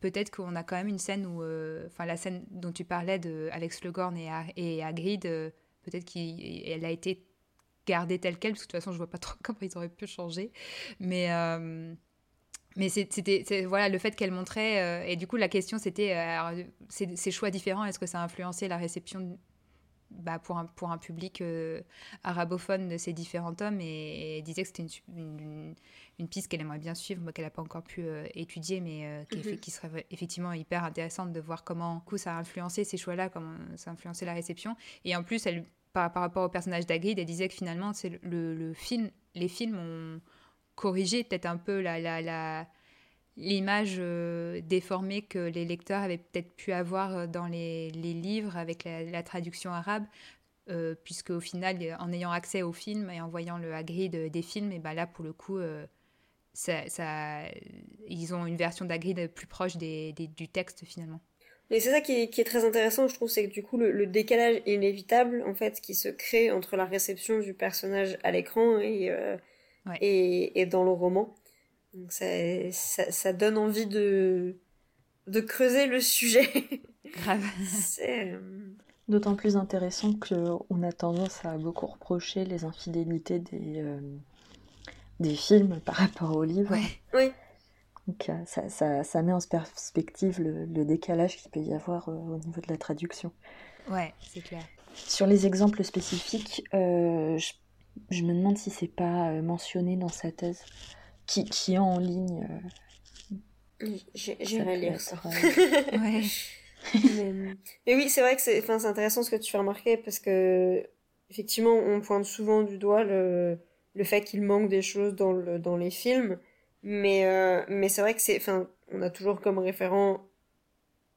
peut-être qu'on a quand même une scène où, euh, enfin la scène dont tu parlais de Alex Legorn et, et Hagrid, euh, peut-être qu'elle a été gardée telle quelle, parce que de toute façon je vois pas trop comment ils auraient pu changer. Mais mais c'était voilà le fait qu'elle montrait euh, et du coup la question c'était euh, ces, choix différents. Est-ce que ça a influencé la réception bah, pour un pour un public euh, arabophone de ces différents tomes et, elle disait que c'était une, une, piste qu'elle aimerait bien suivre qu'elle n'a pas encore pu étudier mais qui, mhm. qui, serait effectivement hyper intéressante de voir comment coup ça a influencé ces choix là comment ça a influencé la réception. Et en plus elle par, par rapport au personnage d'Agrid elle disait que finalement c'est le, le film les films ont corriger peut-être un peu la, la, l'image euh, déformée que les lecteurs avaient peut-être pu avoir euh, dans les, les livres avec la, traduction arabe, euh, puisque au final, en ayant accès aux films et en voyant le Hagrid des films, et ben là, pour le coup, ça, ça, ils ont une version d'Hagrid plus proche des, du texte finalement. Et c'est ça qui est, très intéressant, je trouve, c'est que du coup, le, décalage inévitable, en fait, qui se crée entre la réception du personnage à l'écran et, et, et, dans le roman. Donc ça, ça, ça, donne envie de, de creuser le sujet. Grave. Euh, D'autant plus intéressant qu'on a tendance à beaucoup reprocher les infidélités des, euh, des films par rapport aux livres. Oui. Donc euh, ça, ça, ça, met en perspective le, le décalage qu'il peut y avoir au niveau de la traduction. Ouais, c'est clair. Sur les exemples spécifiques, je je me demande si c'est pas euh, mentionné dans sa thèse, qui, qui est en ligne. Euh, J'irai lire ça. mais, mais, oui, c'est vrai que c'est intéressant ce que tu fais remarquer parce que effectivement, on pointe souvent du doigt le, le fait qu'il manque des choses dans, le, dans les films, mais, euh, mais c'est vrai que c'est, enfin, on a toujours comme référent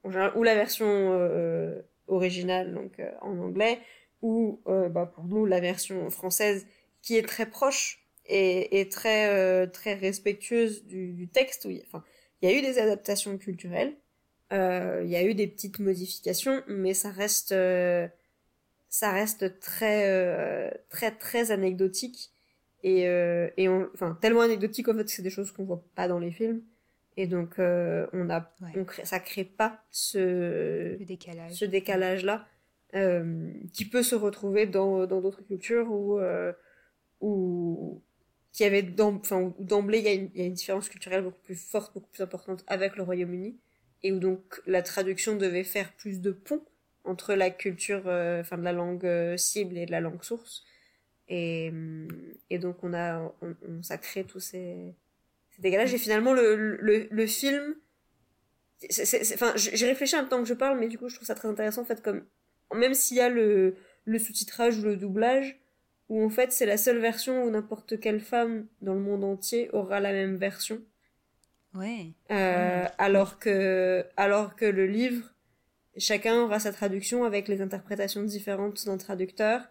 ou la version originale, donc en anglais, ou euh, bah, pour nous la version française qui est très proche et, et très euh, très respectueuse du, du texte. Oui, enfin, il y a eu des adaptations culturelles, euh, il y a eu des petites modifications, mais ça reste ça reste très très très anecdotique et et on, enfin tellement anecdotique en fait que c'est des choses qu'on voit pas dans les films. Et donc, on a, on crée, ça crée pas ce, décalage. ce décalage-là. Euh, qui peut se retrouver dans d'autres cultures où euh, où qui avait d'emblée il y, a une, différence culturelle beaucoup plus forte beaucoup plus importante avec le Royaume-Uni et où donc la traduction devait faire plus de pont entre la culture euh, enfin de la langue cible et de la langue source. Et donc on a on, ça crée tous ces, ces décalages et finalement le film enfin j'ai réfléchi un temps que je parle mais du coup je trouve ça très intéressant en fait comme même s'il y a le, le sous-titrage ou le doublage, où en fait c'est la seule version où n'importe quelle femme dans le monde entier aura la même version. Ouais. Euh, alors que alors que le livre, chacun aura sa traduction avec les interprétations différentes d'un traducteur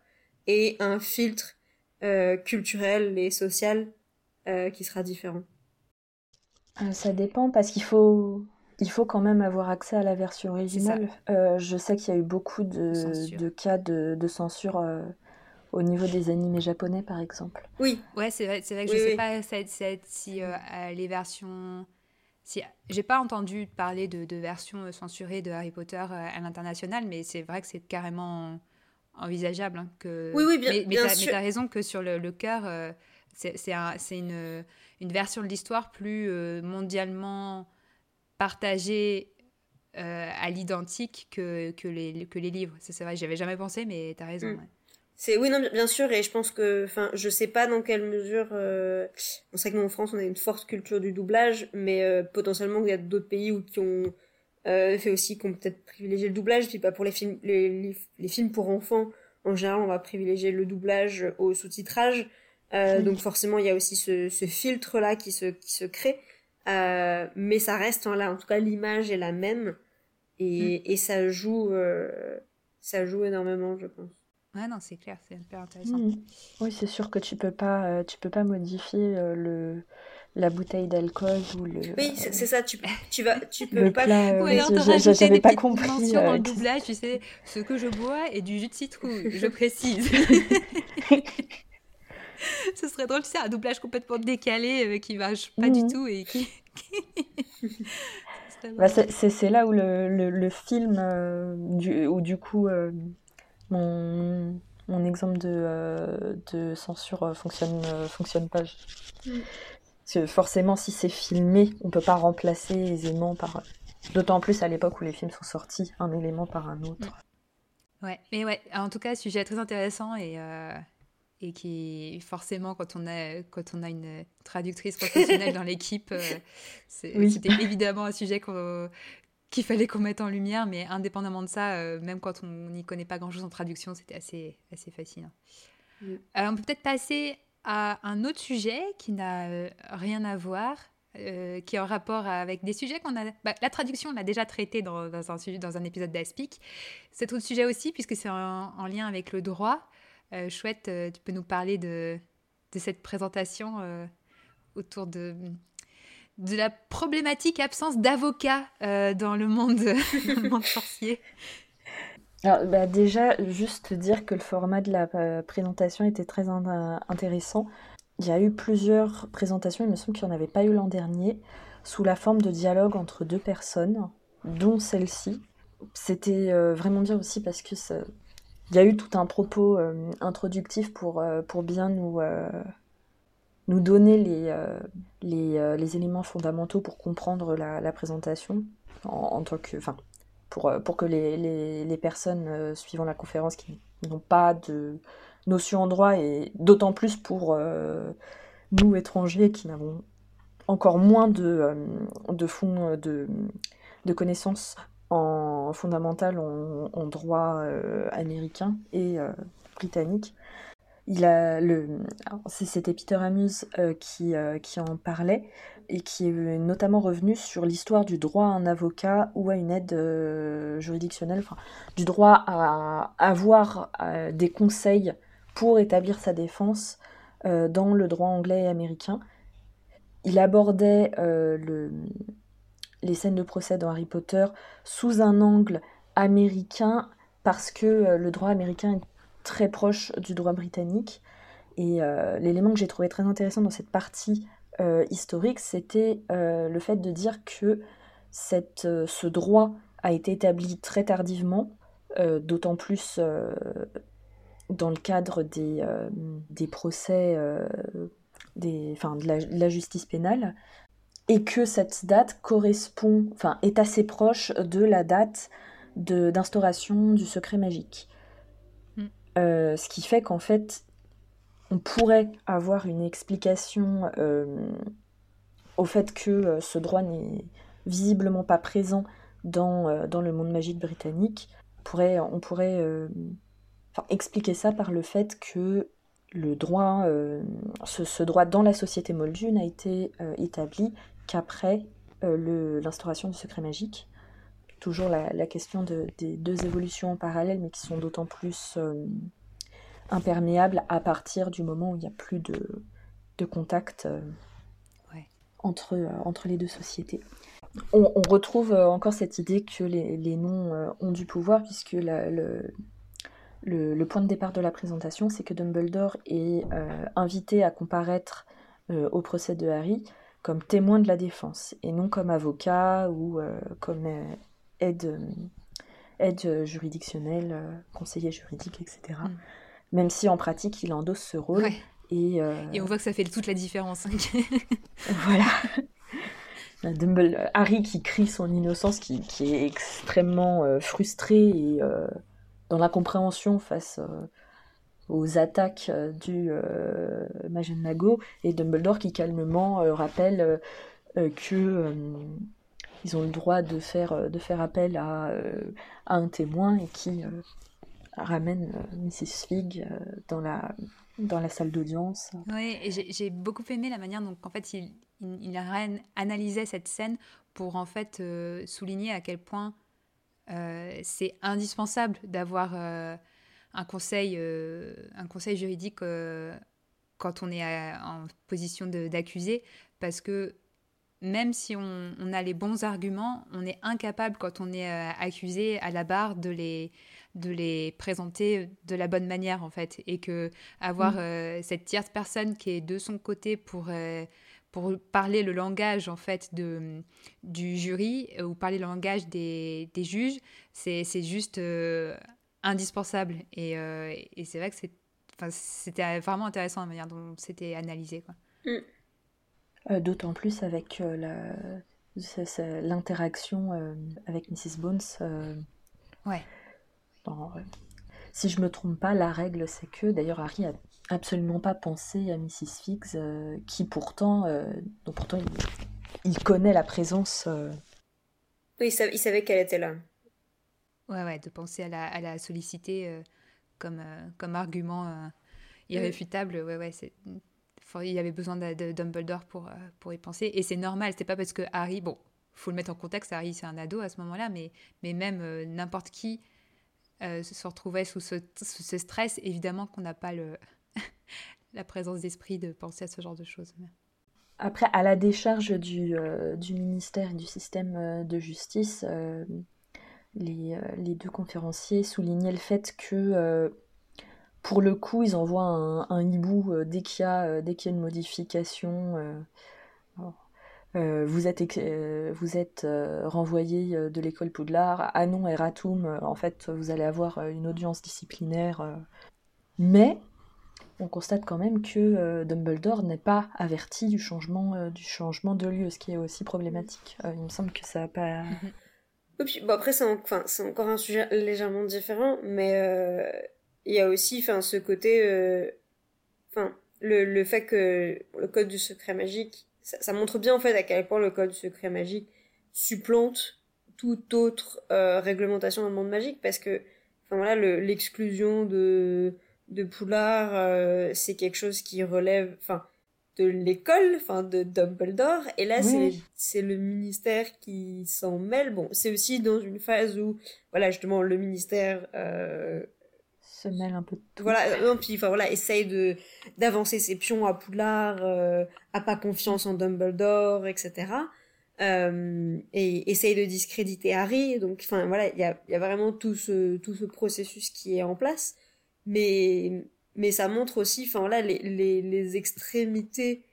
et un filtre euh, culturel et social euh, qui sera différent. ça dépend parce qu'il faut il faut quand même avoir accès à la version originale. Euh, je sais qu'il y a eu beaucoup de, cas de, censure euh, au niveau des animés japonais, par exemple. Oui. Ouais, c'est vrai, vrai, que je ne sais pas si euh, les versions. Si, j'ai pas entendu parler de, versions censurées de Harry Potter à l'international, mais c'est vrai que c'est carrément envisageable. Hein, que... Oui, oui, bien, mais, mais tu as raison que sur le, le cœur, c'est une, une version de l'histoire plus mondialement partagé euh, à l'identique que, que, les, que les livres. C'est vrai, j'avais jamais pensé, mais tu as raison. Mm. C'est oui non bien sûr et je pense que enfin je sais pas dans quelle mesure euh, on sait que nous en France on a une forte culture du doublage mais euh, potentiellement il y a d'autres pays où qui ont euh, fait aussi qu'on peut-être privilégié le doublage puis pas pour les films les, les, films pour enfants en général on va privilégier le doublage au sous-titrage donc forcément il y a aussi ce, ce filtre là qui se qui se crée euh, mais ça reste là, en tout cas l'image est la même et, mm. et ça joue euh, ça joue énormément je pense. Ouais non c'est clair c'est hyper intéressant. Mm. Oui c'est sûr que tu peux pas euh, tu peux pas modifier le la bouteille d'alcool ou le. Oui, c'est ça. Tu, tu vas, tu peux pas. Plat, oui, j'avais pas compris. Mention dans le doublage, tu sais, ce que je bois est du jus de citrouille. Je précise. Ce serait drôle, tu sais, un doublage complètement décalé euh, qui marche pas du mhm. tout et qui. bah, c'est là où le, le, le film, euh, du, où du coup, euh, mon, mon, exemple de, de censure fonctionne, fonctionne pas. Mm. Parce que forcément, si c'est filmé, on peut pas remplacer aisément par. D'autant plus à l'époque où les films sont sortis, un élément par un autre. Ouais, mais ouais, en tout cas, sujet très intéressant et et qui forcément quand on a quand on a une traductrice professionnelle dans l'équipe euh, c'était évidemment un sujet qu'il fallait qu'on mette en lumière mais indépendamment de ça euh, même quand on n'y connaît pas grand chose en traduction c'était assez assez fascinant euh, on peut peut-être passer à un autre sujet qui n'a rien à voir qui est en rapport avec des sujets qu'on a. Bah, la traduction, on l'a déjà traité dans, dans, un, dans un épisode d'Aspic. C'est autre sujet aussi, puisque c'est en, lien avec le droit. Euh, chouette, euh, tu peux nous parler de, cette présentation euh, autour de, de la problématique absence d'avocats dans le monde, le monde sorcier alors, bah, déjà, juste dire que le format de la présentation était très intéressant. Il y a eu plusieurs présentations, il me semble qu'il n'y en avait pas eu l'an dernier, sous la forme de dialogue entre deux personnes, dont celle-ci. C'était vraiment bien aussi parce que ça, il y a eu tout un propos euh, introductif pour, euh, pour bien nous, euh, nous donner les, les, éléments fondamentaux pour comprendre la, présentation, en, tant que, enfin, pour, pour que les, les, les personnes suivant la conférence qui n'ont pas de notion en droit, et d'autant plus pour nous étrangers qui n'avons encore moins de, de fonds de, de connaissances en fondamental en, droit euh, américain et euh, britannique. Il a le, c'était Peter Amuse euh, qui, qui en parlait et qui est notamment revenu sur l'histoire du droit à un avocat ou à une aide juridictionnelle, du droit à avoir des conseils pour établir sa défense dans le droit anglais et américain. Il abordait le, les scènes de procès dans Harry Potter sous un angle américain parce que euh, le droit américain est très proche du droit britannique. Et euh, l'élément que j'ai trouvé très intéressant dans cette partie euh, historique, c'était le fait de dire que ce droit a été établi très tardivement, d'autant plus dans le cadre des, procès, des, de la, justice pénale, et que cette date correspond, enfin, est assez proche de la date d'instauration du secret magique. Mm. Euh, ce qui fait qu'en fait, on pourrait avoir une explication euh, au fait que euh, ce droit n'est visiblement pas présent dans, dans le monde magique britannique. On pourrait, on pourrait expliquer ça par le fait que le droit, ce, ce, droit dans la société moldue n'a été établi qu'après euh, l'instauration du secret magique. Toujours la, question des deux évolutions en parallèle, mais qui sont d'autant plus euh, imperméables à partir du moment où il n'y a plus de, de contact euh, entre, entre les deux sociétés. On, retrouve encore cette idée que les, les noms ont du pouvoir, puisque le, le, point de départ de la présentation, c'est que Dumbledore est invité à comparaître au procès de Harry comme témoin de la défense et non comme avocat ou euh, comme euh, aide, euh, aide juridictionnelle, conseiller juridique, etc. Mm. Même si en pratique il endosse ce rôle. Et, et, on voit que ça fait toute la différence. Hein. voilà. Harry qui crie son innocence, qui, qui est extrêmement frustré et dans l'incompréhension face aux attaques euh, du euh, Mago et Dumbledore qui calmement euh, rappelle euh, que ils ont le droit de faire, de faire appel à, à un témoin et qui ramène Mrs. Fig dans la, dans la salle d'audience. Oui, j'ai beaucoup aimé la manière dont en fait il, il, analysait cette scène pour en fait souligner à quel point c'est indispensable d'avoir un conseil, euh, un conseil juridique euh, quand on est en position d'accusé, parce que même si on, a les bons arguments, on est incapable quand on est accusé à la barre de les, de les présenter de la bonne manière en fait et que avoir mm. cette tierce personne qui est de son côté pour pour parler le langage en fait de, du jury euh, ou parler le langage des, des juges, c'est juste euh, indispensable. Et, euh, et c'est vrai que c'était vraiment intéressant la manière dont c'était analysé. Mm. D'autant plus avec l'interaction avec Mrs. Bones. ouais. si je me trompe pas, la règle c'est que, d'ailleurs Harry a absolument pas pensé à Mrs. Fix, euh, qui pourtant, euh, donc pourtant il, connaît la présence. Euh, oui, il savait, qu'elle était là. Ouais, ouais, de penser à la, à la solliciter comme, comme argument irréfutable, ouais, ouais, c'est. Il y avait besoin de, Dumbledore pour, pour y penser. Et c'est normal, c'est pas parce que Harry, bon, faut le mettre en contexte, Harry c'est un ado à ce moment-là, mais, mais même n'importe qui se retrouvait sous ce, sous ce stress, évidemment qu'on n'a pas le, la présence d'esprit de penser à ce genre de choses. Après, à la décharge du, euh, du ministère et du système euh, de justice, euh, les, les, deux conférenciers soulignaient le fait que pour le coup, ils envoient un, hibou dès qu'il y, a, dès qu'il y a une modification. vous êtes, renvoyé de l'école Poudlard. Ah non, Eratum, en fait, vous allez avoir une audience disciplinaire. Mais on constate quand même que euh, Dumbledore n'est pas averti du changement, euh, du changement de lieu, ce qui est aussi problématique. Euh, il me semble que ça n'a pas. Bon, après, c'est enfin, encore un sujet légèrement différent, mais il y a aussi ce côté. Enfin, le, le, fait que le code du secret magique, ça, montre bien en fait à quel point le code du secret magique supplante toute autre réglementation dans le monde magique, parce que enfin, voilà, l'exclusion de de Poulard, euh, c'est quelque chose qui relève, enfin, de l'école, enfin, de Dumbledore. Et là, c'est le ministère qui s'en mêle. Bon, c'est aussi dans une phase où, voilà, justement, le ministère euh, se mêle un peu de tout. Voilà, non, puis, enfin, voilà, essaye de d'avancer ses pions à Poudlard, euh, a pas confiance en Dumbledore, etc. et essaye de discréditer Harry. Donc, enfin, voilà, il y a, y a vraiment tout ce, tout ce processus qui est en place mais mais ça montre aussi enfin là les, les, les extrémités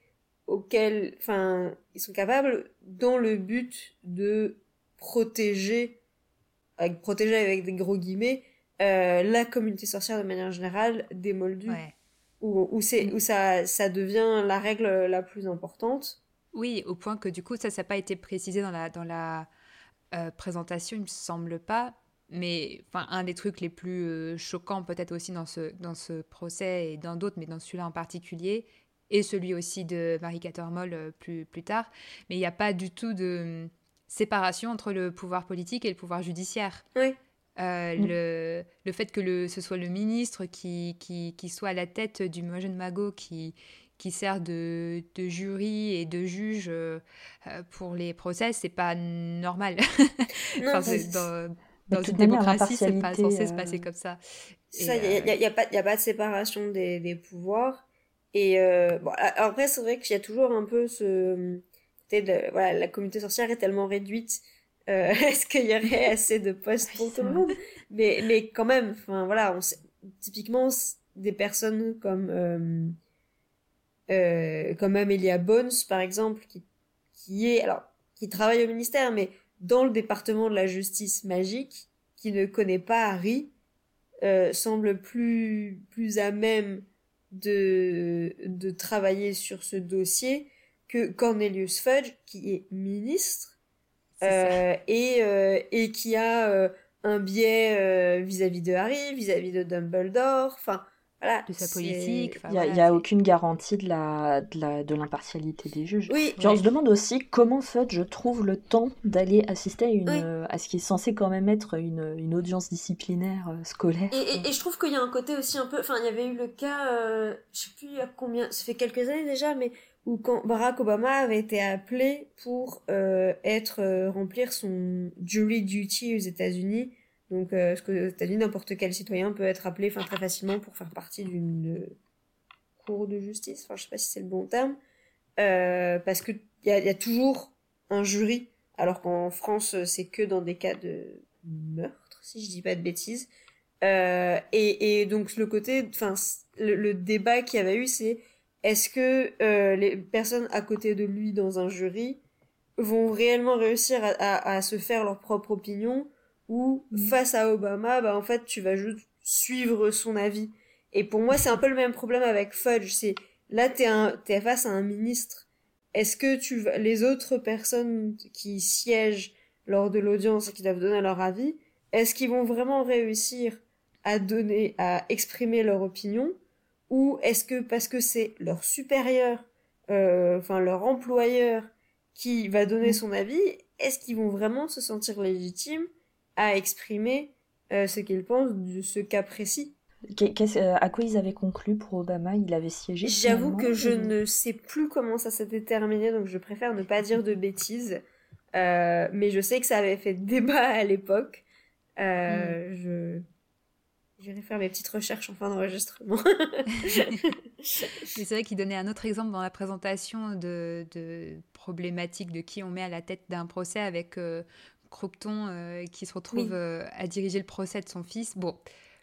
auxquelles enfin ils sont capables dans le but de protéger avec protéger avec des gros guillemets euh, la communauté sorcière de manière générale des moldus ouais. où, où c'est mm. où ça ça devient la règle la plus importante oui au point que du coup ça ça n'a pas été précisé dans la dans la euh, présentation il me semble pas mais enfin, un des trucs les plus euh, choquants peut-être aussi dans ce, dans ce procès et dans d'autres, mais dans celui-là en particulier, et celui aussi de Marie Cattermole euh, plus, plus tard, mais il n'y a pas du tout de hum, séparation entre le pouvoir politique et le pouvoir judiciaire. Oui. Euh, mm. le, le, fait que le, ce soit le ministre qui, qui, qui soit à la tête du Mojen Mago qui, qui sert de, de, jury et de juge pour les procès, c'est pas normal. Non, enfin, dans, dans une démocratie, c'est pas censé se passer euh, comme ça. Il n'y a, y a, pas, a pas de séparation des, des pouvoirs. Et euh, bon, après, c'est vrai qu'il y a toujours un peu ce. De, voilà, la communauté sorcière est tellement réduite. Euh, Est-ce qu'il y aurait assez de postes pour tout le monde? Mais, mais quand même, enfin voilà, on sait, typiquement des personnes comme euh, euh, comme Amelia Bones par exemple, qui, qui est alors qui travaille au ministère, mais dans le département de la justice magique, qui ne connaît pas Harry, euh, semble plus, plus à même de, de travailler sur ce dossier que Cornelius Fudge, qui est ministre, euh, et, euh, et qui a un biais vis-à-vis de Harry, vis-à-vis de Dumbledore, enfin, de sa politique. Il n'y a, aucune garantie de la de l'impartialité des juges. Oui, on se demande aussi comment fait je trouve le temps d'aller assister à, une, à ce qui est censé quand même être une, une audience disciplinaire euh, scolaire. Et, et, je trouve qu'il y a un côté aussi un peu... Enfin, il y avait eu le cas, euh, je sais plus à combien, ça fait quelques années déjà, mais où quand Barack Obama avait été appelé pour euh, être remplir son jury duty aux États-Unis donc, euh, ce que tu as dit, n'importe quel citoyen peut être appelé très facilement pour faire partie d'une cour de justice, enfin je sais pas si c'est le bon terme, euh, parce que il y a, toujours un jury, alors qu'en France c'est que dans des cas de meurtre, si je dis pas de bêtises. Euh, et, donc le côté, enfin le, débat qu'il y avait eu, c'est est-ce que euh, les personnes à côté de lui dans un jury vont réellement réussir à se faire leur propre opinion ou mm. face à Obama, bah en fait tu vas juste suivre son avis. Et pour moi c'est un peu le même problème avec Fudge, c'est là t'es un t'es face à un ministre. Est-ce que tu les autres personnes qui siègent lors de l'audience et qui doivent donner leur avis, est-ce qu'ils vont vraiment réussir à donner, à exprimer leur opinion, ou est-ce que parce que c'est leur supérieur, euh, enfin leur employeur qui va donner mm. son avis, est-ce qu'ils vont vraiment se sentir légitimes à exprimer euh, ce qu'ils pensent de ce cas précis euh, à quoi ils avaient conclu pour Obama? Il avait siégé J'avoue que je ne sais plus comment ça s'est terminé, donc je préfère ne pas dire de bêtises. Euh, mais je sais que ça avait fait débat à l'époque. Euh, mm. Je J'irai faire mes petites recherches en fin d'enregistrement. c'est vrai qu'il donnait un autre exemple dans la présentation de, de problématiques de qui on met à la tête d'un procès avec euh, Croupton euh, qui se retrouve euh, à diriger le procès de son fils. Bon,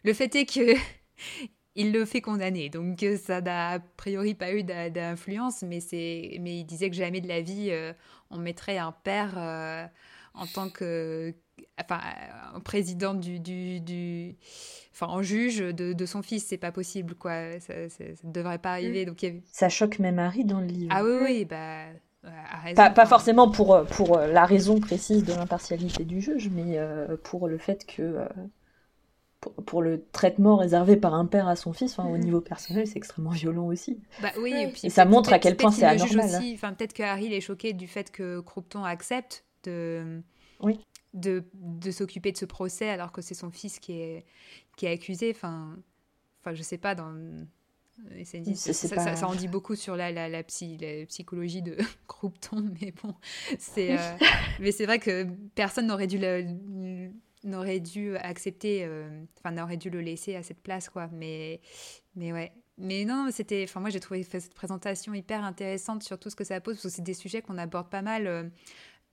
le fait est que il le fait condamner, donc ça n'a a priori pas eu d'influence, mais, mais il disait que jamais de la vie on mettrait un père en tant que enfin, un président du, du, du, enfin, en juge de, de son fils, c'est pas possible, quoi. Ça, ne devrait pas arriver. Mm. Donc, Ça choque même Harry dans le livre. Ah oui, oui, bah. Pas, pas, forcément pour, pour la raison précise de l'impartialité du juge, mais euh, pour le fait que euh, pour, le traitement réservé par un père à son fils, au mm. niveau personnel, c'est extrêmement violent aussi. Bah, oui, et, puis ça montre à quel point c'est anormal. Hein. Enfin, peut-être que Harry est choqué du fait que Croupton accepte de, oui de, de s'occuper de ce procès alors que c'est son fils qui est, qui est accusé. Enfin, enfin, je sais pas, dans. Ça, ça, ça, en dit beaucoup sur la, la, la, psy, la psychologie de Croupton, mais bon, c'est euh, mais c'est vrai que personne n'aurait dû n'aurait dû accepter, euh, enfin n'aurait dû le laisser à cette place, quoi. Mais mais ouais, mais non, c'était, enfin moi j'ai trouvé cette présentation hyper intéressante sur tout ce que ça pose, parce que c'est des sujets qu'on aborde pas mal.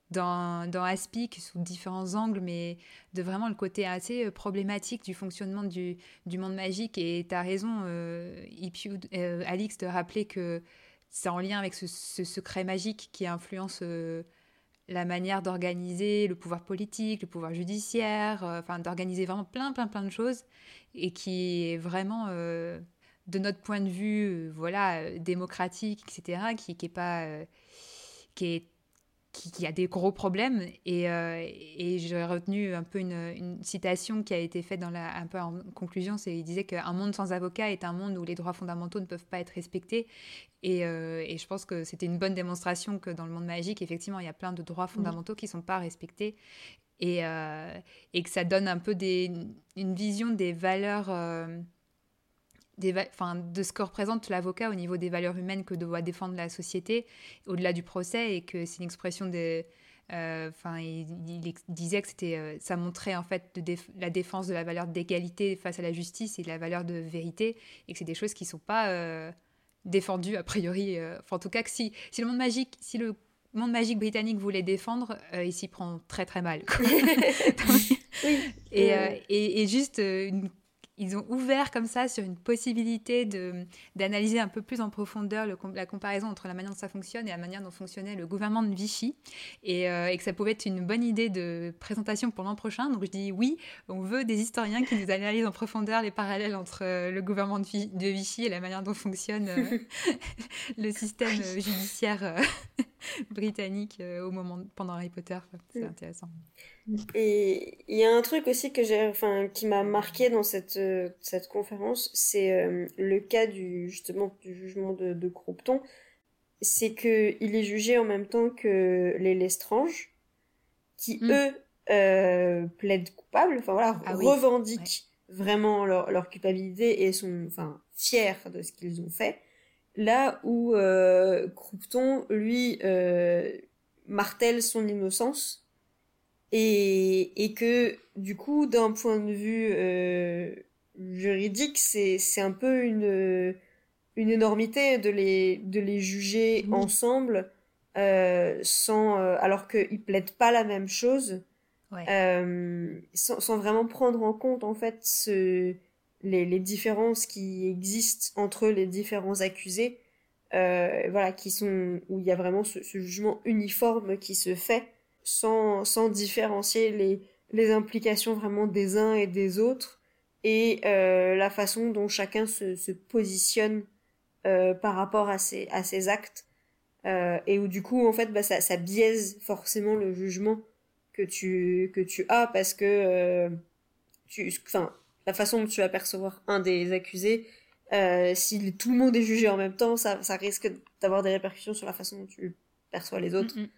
Dans, dans Aspic sous différents angles, mais de vraiment le côté assez euh, problématique du fonctionnement du, monde magique. Et tu as raison, euh, euh, Alix, de rappeler que c'est en lien avec ce, secret magique qui influence euh, la manière d'organiser le pouvoir politique, le pouvoir judiciaire, enfin d'organiser vraiment plein, plein, plein de choses, et qui est vraiment de notre point de vue, voilà, démocratique, etc., qui, qui pas, qui est qui, a des gros problèmes. Et, euh, et j'ai retenu un peu une, citation qui a été faite dans la, un peu en conclusion, c'est il disait qu'un monde sans avocat est un monde où les droits fondamentaux ne peuvent pas être respectés. Et, euh, et je pense que c'était une bonne démonstration que dans le monde magique, effectivement, il y a plein de droits fondamentaux qui ne sont pas respectés. Et, euh, et, que ça donne un peu des, une vision des valeurs de ce que représente l'avocat au niveau des valeurs humaines que doit défendre la société au-delà du procès et que c'est une expression de euh, enfin il, disait que c'était euh, ça montrait en fait de la défense de la valeur d'égalité face à la justice et de la valeur de vérité et que c'est des choses qui sont pas euh, défendues a priori en tout cas que si si le monde magique si le monde magique britannique voulait défendre, il s'y prend très très mal. oui. et, et, et, juste une ils ont ouvert comme ça sur une possibilité d'analyser un peu plus en profondeur le, la comparaison entre la manière dont ça fonctionne et la manière dont fonctionnait le gouvernement de Vichy et, euh, et que ça pouvait être une bonne idée de présentation pour l'an prochain. Donc je dis oui, on veut des historiens qui nous analysent en profondeur les parallèles entre euh, le gouvernement de, de, Vichy et la manière dont fonctionne euh, le système judiciaire britannique au moment pendant Harry Potter. C'est intéressant. Et il y a un truc aussi que j'ai, enfin, qui m'a marqué dans cette, cette conférence, c'est euh, le cas du, justement, du jugement de, de Croupton. C'est que il est jugé en même temps que les Lestrange, qui hmm. eux, euh, plaident coupables, enfin voilà, ah revendiquent vraiment leur, leur culpabilité et sont, enfin, fiers de ce qu'ils ont fait. Là où euh, Croupton, lui, euh, martèle son innocence et, et que du coup d'un point de vue euh, juridique c'est c'est un peu une une énormité de les, de les juger ensemble euh, sans, euh, alors qu'ils plaident pas la même chose, euh, sans, sans, vraiment prendre en compte en fait ce, les, les différences qui existent entre les différents accusés, voilà, qui sont où il y a vraiment ce, ce, jugement uniforme qui se fait sans, sans différencier les, les implications vraiment des uns et des autres et la façon dont chacun se, se positionne par rapport à ses, à ses actes euh, et où du coup en fait bah, ça, ça biaise forcément le jugement que tu que tu as parce que euh, tu enfin la façon dont tu vas percevoir un des accusés euh, si tout le monde est jugé en même temps ça, ça risque d'avoir des répercussions sur la façon dont tu perçois les autres mm, mm.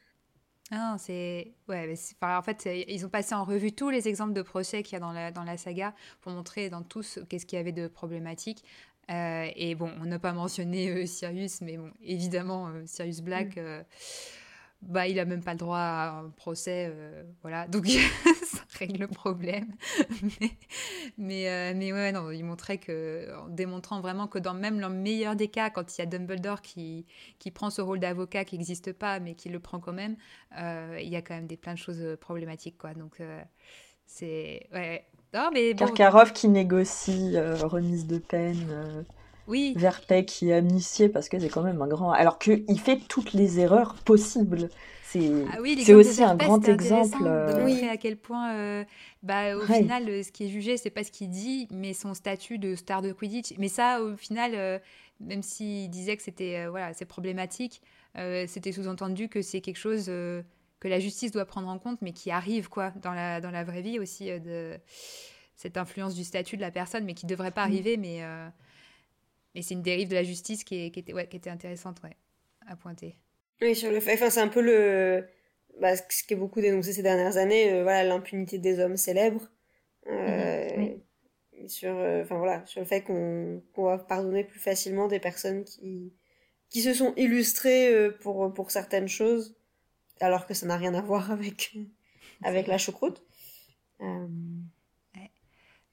Ah, c'est ouais, en fait ils ont passé en revue tous les exemples de procès qu'il y a dans la dans la saga pour montrer dans tous qu'est-ce qu'il y avait de problématique. Euh, et bon, on n'a pas mentionné euh, Sirius, mais bon, évidemment, euh, Sirius Black, mm. bah, il a même pas le droit à un procès, voilà, donc règle le problème. mais, mais, mais, ouais, non, il montrait que, en démontrant vraiment que dans même le meilleur des cas, quand il y a Dumbledore qui, qui prend ce rôle d'avocat qui n'existe pas, mais qui le prend quand même, il y a quand même des, plein de choses problématiques, quoi. Donc, c'est. Ouais, non, mais Karkarov qui négocie euh, remise de peine. Euh, oui. Verpet qui est amnistié parce que c'est quand même un grand. Alors qu'il fait toutes les erreurs possibles. C'est ah aussi un grand exemple. De euh, montrer à quel point, bah, au final, ce qui est jugé, c'est pas ce qu'il dit, mais son statut de star de Quidditch. Mais ça, au final, même s'il disait que c'était voilà, c'est problématique, c'était sous-entendu que c'est quelque chose que la justice doit prendre en compte, mais qui arrive quoi dans la, dans la vraie vie aussi, euh, de cette influence du statut de la personne, mais qui ne devrait pas mm. arriver, mais, euh, mais c'est une dérive de la justice qui, qui, était, ouais, qui était intéressante ouais, à pointer. Oui, sur le fait, enfin, c'est un peu le, bah, ce qui est beaucoup dénoncé ces dernières années, euh, voilà, l'impunité des hommes célèbres. Mm-hmm. sur, enfin, voilà, sur le fait qu'on va pardonner plus facilement des personnes qui, qui se sont illustrées pour, pour certaines choses alors que ça n'a rien à voir avec, avec la choucroute. Euh,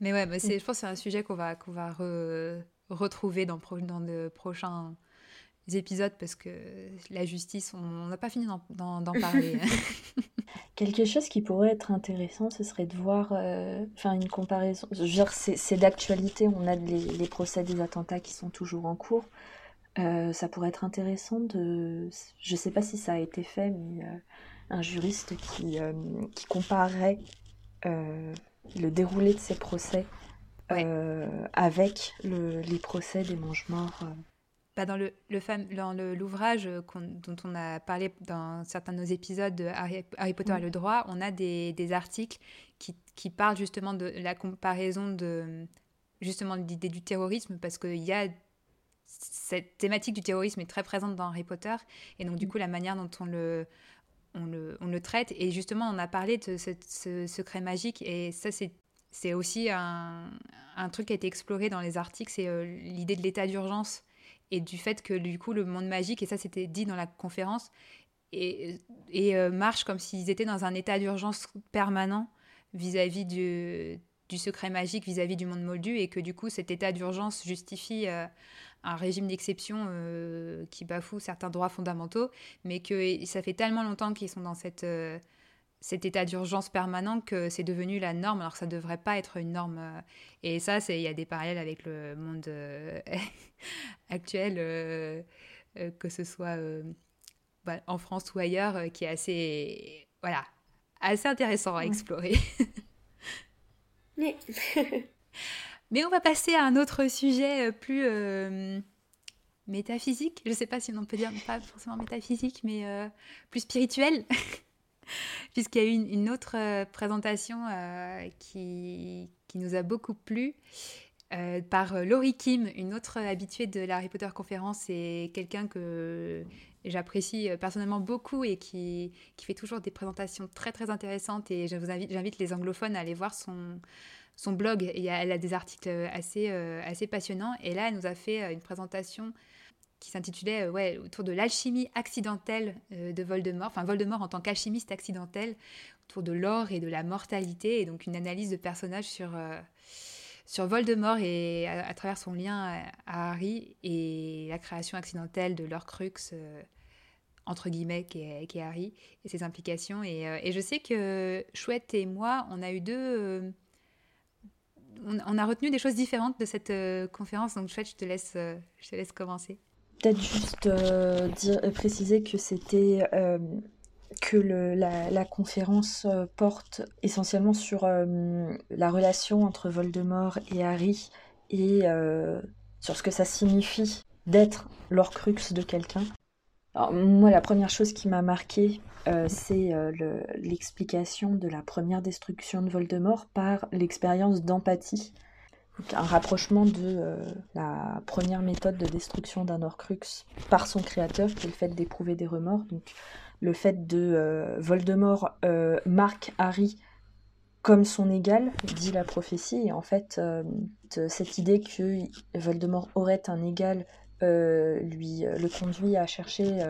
mais ouais, mais je pense que c'est un sujet qu'on va, qu'on va retrouver dans, dans de prochains épisodes parce que la justice, on n'a pas fini d'en parler. Quelque chose qui pourrait être intéressant, ce serait de voir, euh, enfin une comparaison. Je veux dire, c'est d'actualité, on a les, les, procès des attentats qui sont toujours en cours. Euh, ça pourrait être intéressant de. Je ne sais pas si ça a été fait, mais euh, un juriste qui, euh, qui comparerait le déroulé de ces procès avec le, les procès des mange-morts. Bah dans le, le l'ouvrage dont on a parlé dans certains de nos épisodes de Harry, Potter et le droit, on a des, des articles qui, qui, parlent justement de la comparaison de justement l'idée du terrorisme parce qu'il y a cette thématique du terrorisme est très présente dans Harry Potter, et donc du mm. coup la manière dont on le, on le, on le traite, et justement on a parlé de ce, secret magique, et ça c'est c'est aussi un, un, truc qui a été exploré dans les articles, c'est euh, l'idée de l'état d'urgence et du fait que du coup le monde magique, et ça c'était dit dans la conférence, et, euh, marche comme s'ils étaient dans un état d'urgence permanent vis-à-vis du, du secret magique vis-à-vis du monde moldu, et que du coup cet état d'urgence justifie euh, un régime d'exception euh, qui bafoue certains droits fondamentaux, mais que ça fait tellement longtemps qu'ils sont dans cette, cet état d'urgence permanent que c'est devenu la norme, alors que ça ne devrait pas être une norme. Euh. et ça, il y a des parallèles avec le monde actuel, que ce soit bah, en France ou ailleurs, qui est assez, voilà, assez intéressant à explorer. Oui. Mais on va passer à un autre sujet euh, plus euh, métaphysique. Je ne sais pas si on peut dire pas forcément métaphysique, mais euh, plus spirituel. Puisqu'il y a eu une, autre présentation qui, qui, nous a beaucoup plu par Laurie Kim, une autre habituée de la Harry Potter conférence et quelqu'un que j'apprécie personnellement beaucoup et qui, qui, fait toujours des présentations très très intéressantes. Et je vous invite, j'invite les anglophones à aller voir son son blog. Et elle a des articles assez, euh, assez passionnants. Et là, elle nous a fait euh, une présentation qui s'intitulait euh, ouais, autour de l'alchimie accidentelle de Voldemort, enfin Voldemort en tant qu'alchimiste accidentel, autour de l'or et de la mortalité, et donc une analyse de personnages sur, sur Voldemort et à, travers son lien à, Harry et la création accidentelle de l'Orcrux, euh, entre guillemets, qui est, Harry, et ses implications. Et, et, je sais que Chouette et moi, on a eu deux on, a retenu des choses différentes de cette euh, conférence, donc Chouette, je te laisse, euh, je te laisse commencer. Peut-être juste euh, dire, préciser que c'était que la, conférence porte essentiellement sur la relation entre Voldemort et Harry et sur ce que ça signifie d'être l'Orcrux de quelqu'un. moi, la première chose qui m'a marqué, euh, c'est euh, l'explication de la première destruction de Voldemort par l'expérience d'empathie. Un rapprochement de euh, la première méthode de destruction d'un Horcrux par son créateur, qui est le fait d'éprouver des remords. Donc, le fait de Voldemort marque Harry comme son égal, dit la prophétie, et en fait, cette idée que Voldemort aurait un égal lui le conduit à chercher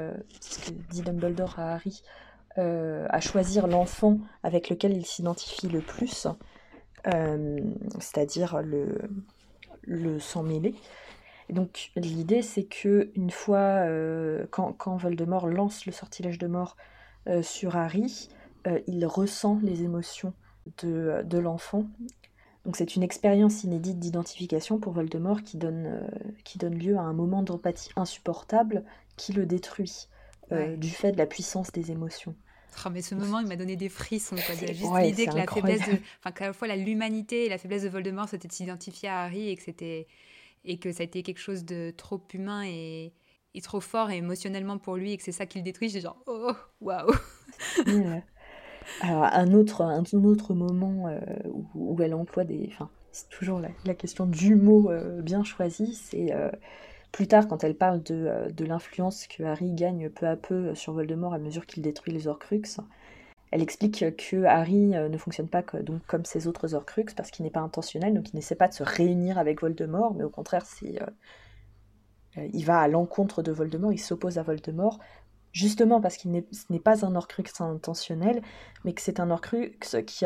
ce que dit Dumbledore à Harry euh, à choisir l'enfant avec lequel il s'identifie le plus, euh, c'est-à-dire le, le sang mêlé. Et donc l'idée c'est que une fois euh, quand, quand, Voldemort lance le sortilège de mort sur Harry, il ressent les émotions de, de l'enfant. Donc c'est une expérience inédite d'identification pour Voldemort qui donne, qui donne lieu à un moment d'empathie insupportable qui le détruit du fait de la puissance des émotions. Oh, mais ce moment, il m'a donné des frissons. Quoi. Juste l'idée que la faiblesse de, enfin, qu'à la fois l'humanité et la faiblesse de Voldemort, c'était de s'identifier à Harry et que c'était et que ça a été quelque chose de trop humain et, et trop fort et émotionnellement pour lui et que c'est ça qui le détruit. J'ai genre oh waouh. Alors un autre un, autre moment euh, où, elle emploie des, enfin c'est toujours la, question du mot euh, bien choisi, c'est euh, plus tard, quand elle parle euh, de, l'influence que Harry gagne peu à peu sur Voldemort à mesure qu'il détruit les Horcruxes, elle explique que Harry euh, ne fonctionne pas donc, comme ses autres Horcruxes parce qu'il n'est pas intentionnel, donc il n'essaie pas de se réunir avec Voldemort, mais au contraire, euh, il va à l'encontre de Voldemort, il s'oppose à Voldemort, justement parce qu'il n'est, ce n'est pas un Horcrux intentionnel, mais que c'est un Horcrux qui,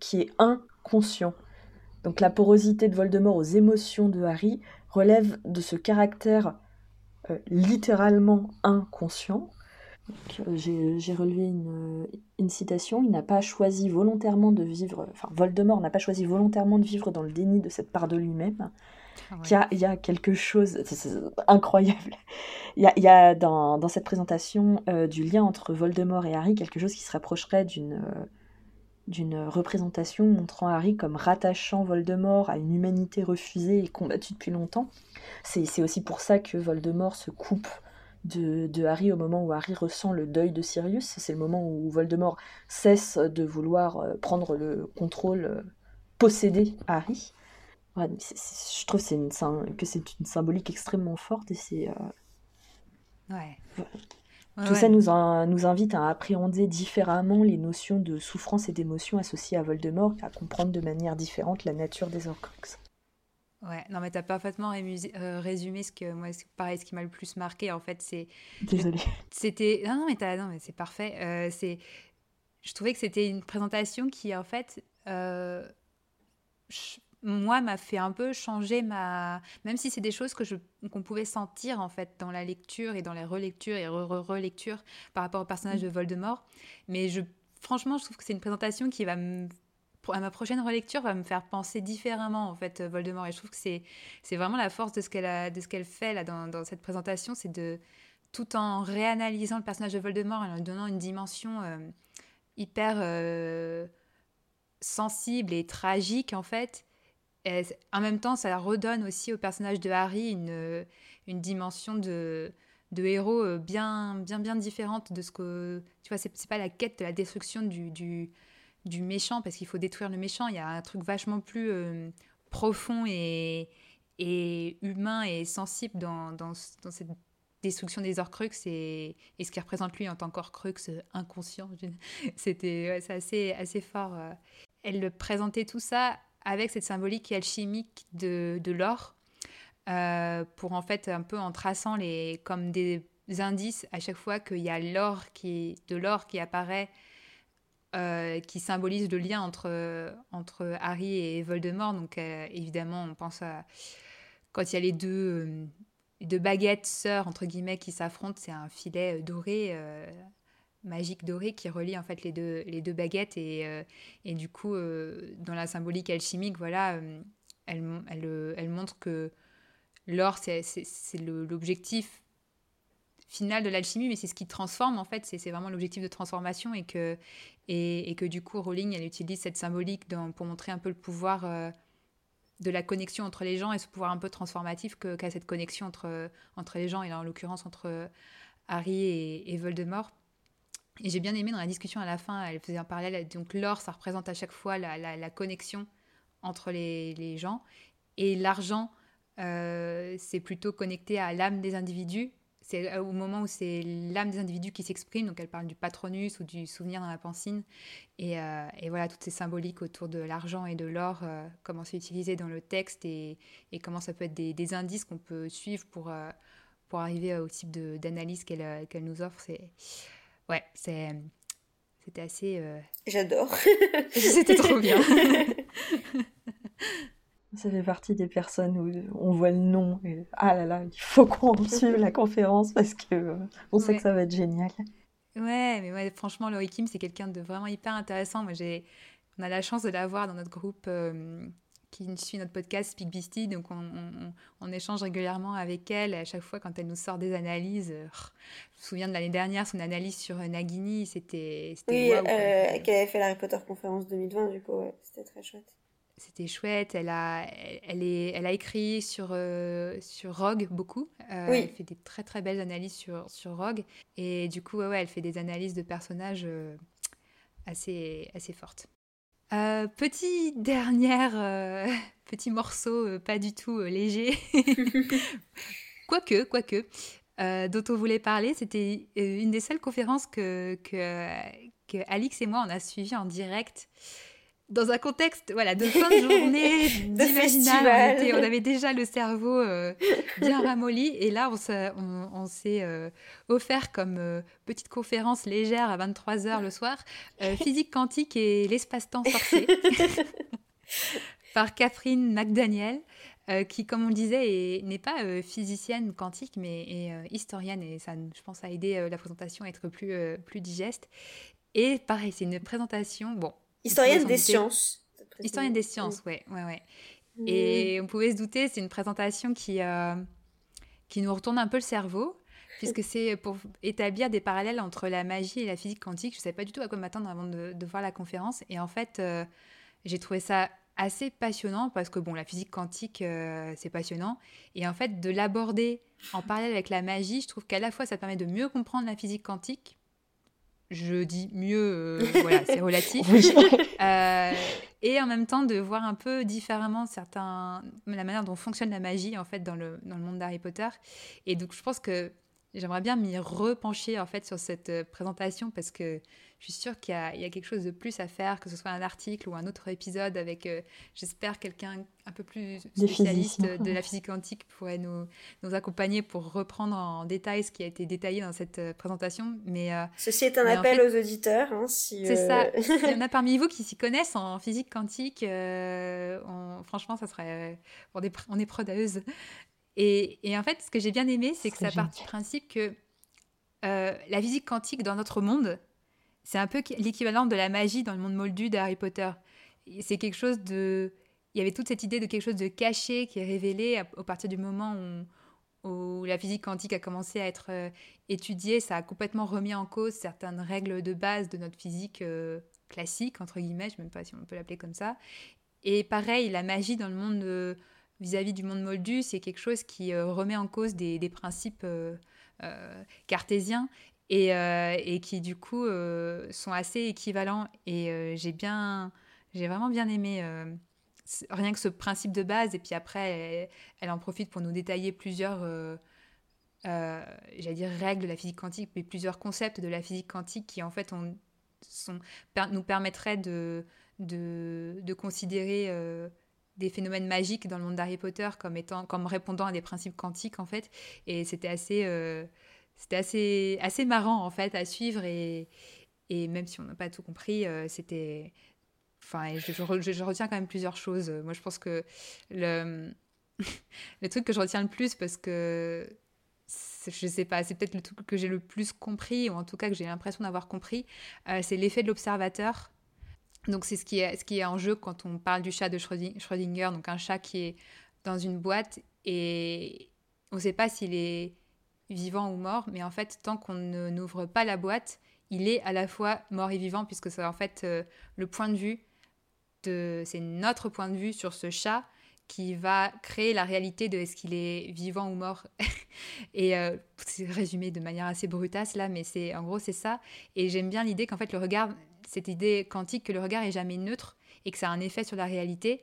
qui est inconscient. Donc la porosité de Voldemort aux émotions de Harry relève de ce caractère euh, littéralement inconscient. Euh, j'ai relevé une, une, citation, il n'a pas choisi volontairement de vivre, enfin Voldemort n'a pas choisi volontairement de vivre dans le déni de cette part de lui-même. Ah il, y a, quelque chose incroyable. Il y a, il y a dans, dans, cette présentation euh, du lien entre Voldemort et Harry quelque chose qui se rapprocherait d'une d'une représentation montrant Harry comme rattachant Voldemort à une humanité refusée et combattue depuis longtemps. C'est aussi pour ça que Voldemort se coupe de, Harry au moment où Harry ressent le deuil de Sirius. C'est le moment où Voldemort cesse de vouloir euh, prendre le contrôle, euh, posséder Harry. je trouve que c'est une symbolique extrêmement forte et c'est... Euh, ouais. Tout ça nous, nous invite à appréhender différemment les notions de souffrance et d'émotion associées à Voldemort à comprendre de manière différente la nature des Horcruxes. Ouais, non mais t'as parfaitement euh, résumé ce que moi, pareil, ce qui m'a le plus marqué en fait, c'est. Désolée. C'était non, non mais t'as non mais c'est parfait. Euh, c'est, je trouvais que c'était une présentation qui en fait, euh, moi, m'a fait un peu changer ma. Même si c'est des choses que je qu'on pouvait sentir en fait dans la lecture et dans les relectures et re-relectures par rapport au personnage de Voldemort. Mais je, franchement, je trouve que c'est une présentation qui va me à ma prochaine relecture va me faire penser différemment en fait Voldemort et je trouve que c'est c'est vraiment la force de ce qu'elle a de ce qu'elle fait là dans, dans cette présentation c'est de tout en réanalysant le personnage de Voldemort et en lui donnant une dimension euh, hyper euh, sensible et tragique en fait en même temps, ça redonne aussi au personnage de Harry une, une dimension de, de héros euh, bien, bien, bien différente de ce que. Tu vois, c'est pas la quête de la destruction du, du, méchant, parce qu'il faut détruire le méchant. Il y a un truc vachement plus euh, profond et, et humain et sensible dans, dans, cette destruction des Horcruxes et, ce qui représente lui en tant qu'Horcrux euh, inconscient. C'était c'est assez, assez fort. Elle présentait tout ça avec cette symbolique alchimique de, de l'or, euh, pour en fait un peu en traçant les comme des indices à chaque fois qu'il y a l'or qui de l'or qui apparaît qui symbolise le lien entre, entre Harry et Voldemort. Donc évidemment, on pense à quand il y a les deux, deux baguettes sœurs, entre guillemets, qui s'affrontent, c'est un filet doré magique doré qui relie en fait les deux, les deux baguettes et, et du coup dans la symbolique alchimique voilà elle, elle, elle montre que l'or c'est l'objectif final de l'alchimie, mais c'est ce qui transforme en fait, c'est vraiment l'objectif de transformation et que, et, que du coup Rowling elle utilise cette symbolique pour montrer un peu le pouvoir euh, de la connexion entre les gens et ce pouvoir un peu transformatif qu'a cette connexion entre, entre les gens et en l'occurrence entre Harry et, Voldemort. Et j'ai bien aimé dans la discussion à la fin, elle faisait un parallèle, donc l'or ça représente à chaque fois la, connexion entre les, gens et l'argent euh, c'est plutôt connecté à l'âme des individus c'est euh, au moment où c'est l'âme des individus qui s'exprime, donc elle parle du patronus ou du souvenir dans la pensine. Et, euh, voilà, toutes ces symboliques autour de l'argent et de l'or, comment c'est utilisé dans le texte et, comment ça peut être des, indices qu'on peut suivre pour, pour arriver au type d'analyse qu'elle qu'elle nous offre. C'est ouais, c'est c'était assez. J'adore. C'était trop bien. Ça fait partie des personnes où on voit le nom et ah là là, il faut qu'on suive la conférence parce que euh, on sait que ça va être génial. Ouais, mais ouais, franchement, Laurie Kim, c'est quelqu'un de vraiment hyper intéressant. Moi, j'ai, on a la chance de l'avoir dans notre groupe euh, qui suit notre podcast Speak Beastie, donc on, on, échange régulièrement avec elle. à chaque fois, quand elle nous sort des analyses, euh, je me souviens de l'année dernière, son analyse sur Nagini, c'était. Oui, qu'elle avait fait la Harry Potter conférence 2020, du coup, ouais, c'était très chouette c'était chouette. Elle a, elle, est, elle a écrit sur, euh, sur Rogue beaucoup. Euh, elle fait des très très belles analyses sur, sur Rogue. Et du coup, ouais, elle fait des analyses de personnages euh, assez, assez fortes. Petit dernière, petit morceau pas du tout léger. quoique, quoique. dont on voulait parler, c'était une des seules conférences que, que, que Alix et moi on a suivi en direct dans un contexte voilà, de fin de journée, d'imaginal. On, on, avait déjà le cerveau euh, bien ramolli. Et là, on s'est euh, offert comme euh, petite conférence légère à 23h le soir, Physique quantique et l'espace-temps sorcier, par Catherine McDaniel. qui, comme on le disait, n'est pas physicienne quantique, mais est historienne, et ça, je pense, a aidé la présentation à être plus, plus digeste. Et pareil, c'est une présentation, bon, Historienne des sciences. Historienne des sciences, ouais, ouais, ouais. Et on pouvait se douter, c'est une présentation qui, euh, qui nous retourne un peu le cerveau, puisque c'est pour établir des parallèles entre la magie et la physique quantique. Je ne savais pas du tout à quoi m'attendre avant de, de, voir la conférence. Et en fait, euh, j'ai trouvé ça assez passionnant, parce que bon, la physique quantique, euh, c'est passionnant. Et en fait, de l'aborder en parallèle avec la magie, je trouve qu'à la fois, ça permet de mieux comprendre la physique quantique, je dis mieux, euh, voilà, c'est relatif. Euh, et en même temps de voir un peu différemment certains, la manière dont fonctionne la magie en fait dans le, dans le monde d'Harry Potter. Et donc je pense que j'aimerais bien m'y repencher en fait sur cette euh, présentation parce que je suis sûre qu'il y, y, a quelque chose de plus à faire, que ce soit un article ou un autre épisode avec, euh, j'espère, quelqu'un un peu plus spécialiste de la physique quantique pourrait nous, nous accompagner pour reprendre en détail ce qui a été détaillé dans cette euh, présentation. Mais, Ceci est un appel aux auditeurs. Hein, si, C'est ça. Il y en a parmi vous qui s'y connaissent en physique quantique. franchement, ça serait... on est, on est preneuse. Et, en fait, ce que j'ai bien aimé, c'est que ça part du principe que euh, la physique quantique dans notre monde, c'est un peu l'équivalent de la magie dans le monde moldu d'Harry Potter. C'est quelque chose de... Il y avait toute cette idée de quelque chose de caché qui est révélé à, partir du moment où, la physique quantique a commencé à être euh, étudiée. Ça a complètement remis en cause certaines règles de base de notre physique euh, classique, entre guillemets, je ne sais même pas si on peut l'appeler comme ça. Et pareil, la magie dans le monde vis-à-vis du monde moldu, c'est quelque chose qui euh, remet en cause des, principes euh, euh, cartésiens et, qui du coup sont assez équivalents. Et j'ai bien, j'ai vraiment bien aimé rien que ce principe de base. Et puis après, elle, en profite pour nous détailler plusieurs, j'allais dire règles de la physique quantique, mais plusieurs concepts de la physique quantique qui en fait nous permettraient de considérer des phénomènes magiques dans le monde d'Harry Potter comme étant comme répondant à des principes quantiques en fait et c'était assez euh, c'était assez assez marrant en fait à suivre et Et même si on n'a pas tout compris, c'était. Enfin, je, je, retiens quand même plusieurs choses. Moi, je pense que le, le truc que je retiens le plus, parce que je sais pas, c'est peut-être le truc que j'ai le plus compris, ou en tout cas que j'ai l'impression d'avoir compris, euh, c'est l'effet de l'observateur. Donc c'est ce qui, est, en jeu quand on parle du chat de Schrödinger, donc un chat qui est dans une boîte et on ne sait pas s'il est vivant ou mort, mais en fait, tant qu'on n'ouvre pas la boîte, il est à la fois mort et vivant, puisque c'est en fait euh, le point de vue, de, c'est notre point de vue sur ce chat qui va créer la réalité de est-ce qu'il est vivant ou mort. et euh, c'est résumé de manière assez brutasse là, mais c'est en gros c'est ça. Et j'aime bien l'idée qu'en fait le regard, cette idée quantique que le regard est jamais neutre et que ça a un effet sur la réalité.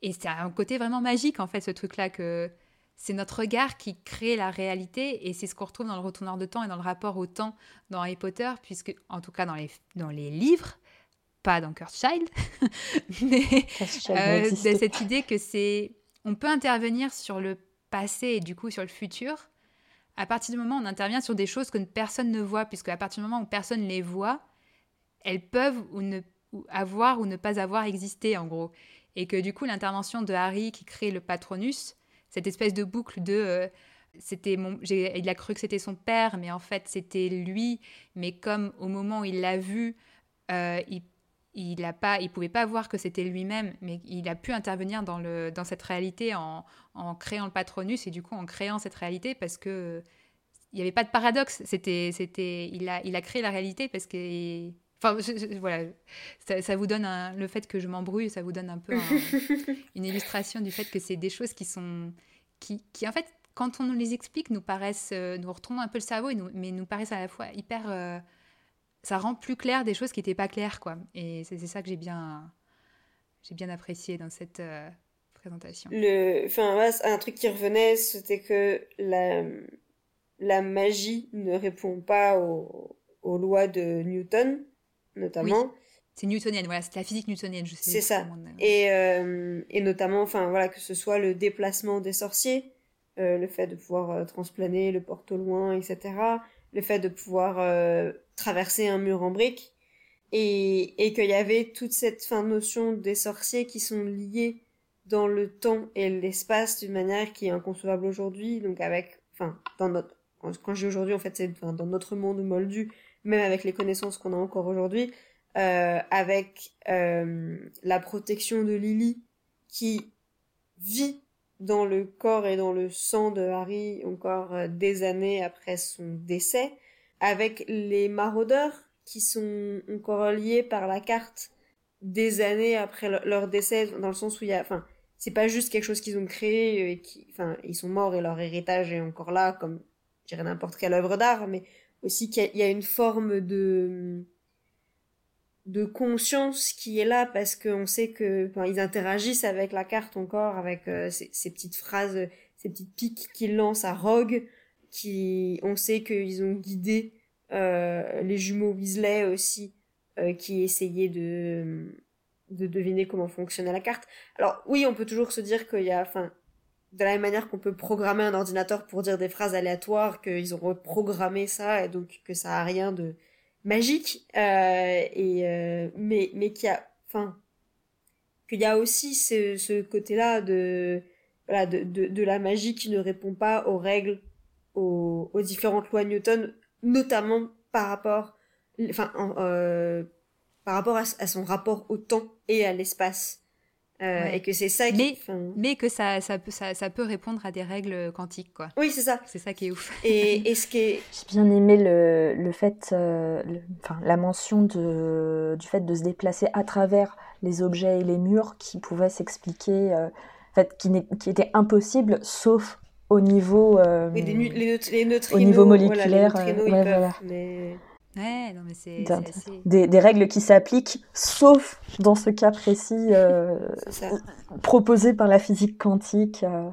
Et c'est un côté vraiment magique en fait ce truc-là que c'est notre regard qui crée la réalité et c'est ce qu'on retrouve dans le retourneur de temps et dans le rapport au temps dans Harry Potter, puisque en tout cas dans les, dans les livres, pas dans Cursed Child, mais euh, cette idée que c'est, on peut intervenir sur le passé et du coup sur le futur. À partir du moment où on intervient sur des choses que personne ne voit, puisque à partir du moment où personne les voit, elles peuvent ou ne avoir ou ne pas avoir existé en gros. Et que du coup l'intervention de Harry qui crée le Patronus, cette espèce de boucle de euh, c'était mon il a cru que c'était son père mais en fait c'était lui mais comme au moment où il l'a vu euh, il il a pas, il pouvait pas voir que c'était lui-même, mais il a pu intervenir dans, le, dans cette réalité en, en, créant le patronus et du coup en créant cette réalité parce que il n'y avait pas de paradoxe. C'était, c'était, il a, il a créé la réalité parce que, enfin, voilà, ça, vous donne le fait que je m'embrouille, ça vous donne un peu une illustration du fait que c'est des choses qui sont, qui, qui en fait, quand on nous les explique, nous paraissent, euh, nous retournons un peu le cerveau, et nous, mais nous paraissent à la fois hyper euh, ça rend plus clair des choses qui n'étaient pas claires, quoi. Et c'est ça que j'ai bien, j'ai bien apprécié dans cette euh, présentation. Le, enfin, un truc qui revenait, c'était que la, la magie ne répond pas aux, aux lois de Newton, notamment. C'est newtonienne, voilà, c'est la physique newtonienne, je sais. C'est ça. Et, euh, et notamment, enfin voilà, que ce soit le déplacement des sorciers, euh, le fait de pouvoir transplaner le porte au loin, etc. Le fait de pouvoir traverser un mur en briques et, et qu'il y avait toute cette fin notion des sorciers qui sont liés dans le temps et l'espace d'une manière qui est inconcevable aujourd'hui donc avec enfin dans notre quand je dis aujourd'hui en fait c'est dans notre monde moldu même avec les connaissances qu'on a encore aujourd'hui euh, avec euh, la protection de Lily qui vit dans le corps et dans le sang de Harry encore euh, des années après son décès avec les maraudeurs qui sont encore liés par la carte des années après leur décès, dans le sens où il y a, enfin, c'est pas juste quelque chose qu'ils ont créé et qui, enfin, ils sont morts et leur héritage est encore là, comme, je dirais n'importe quelle œuvre d'art, mais aussi qu'il y, a une forme de, de conscience qui est là parce qu'on sait que, enfin, ils interagissent avec la carte encore, avec euh, ces, ces, petites phrases, ces petites piques qu'ils lancent à Rogue, qui, on sait qu'ils ont guidé euh, les jumeaux Weasley aussi, euh, qui essayaient de, de deviner comment fonctionnait la carte. Alors oui, on peut toujours se dire qu'il y a, enfin, de la même manière qu'on peut programmer un ordinateur pour dire des phrases aléatoires, qu'ils ont reprogrammé ça et donc que ça a rien de magique, euh, et euh, mais mais qu'il y a, enfin, qu'il y a aussi ce, ce côté-là de voilà de, de, de la magie qui ne répond pas aux règles aux, différentes lois Newton, notamment par rapport, enfin, euh, par rapport à, son rapport au temps et à l'espace. Euh, et que c'est ça qui... Mais, mais que ça, ça, peut, ça, ça, peut répondre à des règles quantiques, quoi. Oui, c'est ça. C'est ça qui est ouf. Et, et ce qui est... J'ai bien aimé le, le fait, euh, enfin, la mention de, du fait de se déplacer à travers les objets et les murs qui pouvaient s'expliquer, en fait, qui, qui était impossible sauf au niveau euh, les, les, au niveau moléculaire voilà, Ouais, non, mais c'est des, des, règles qui s'appliquent, sauf dans ce cas précis euh, proposé par la physique quantique euh,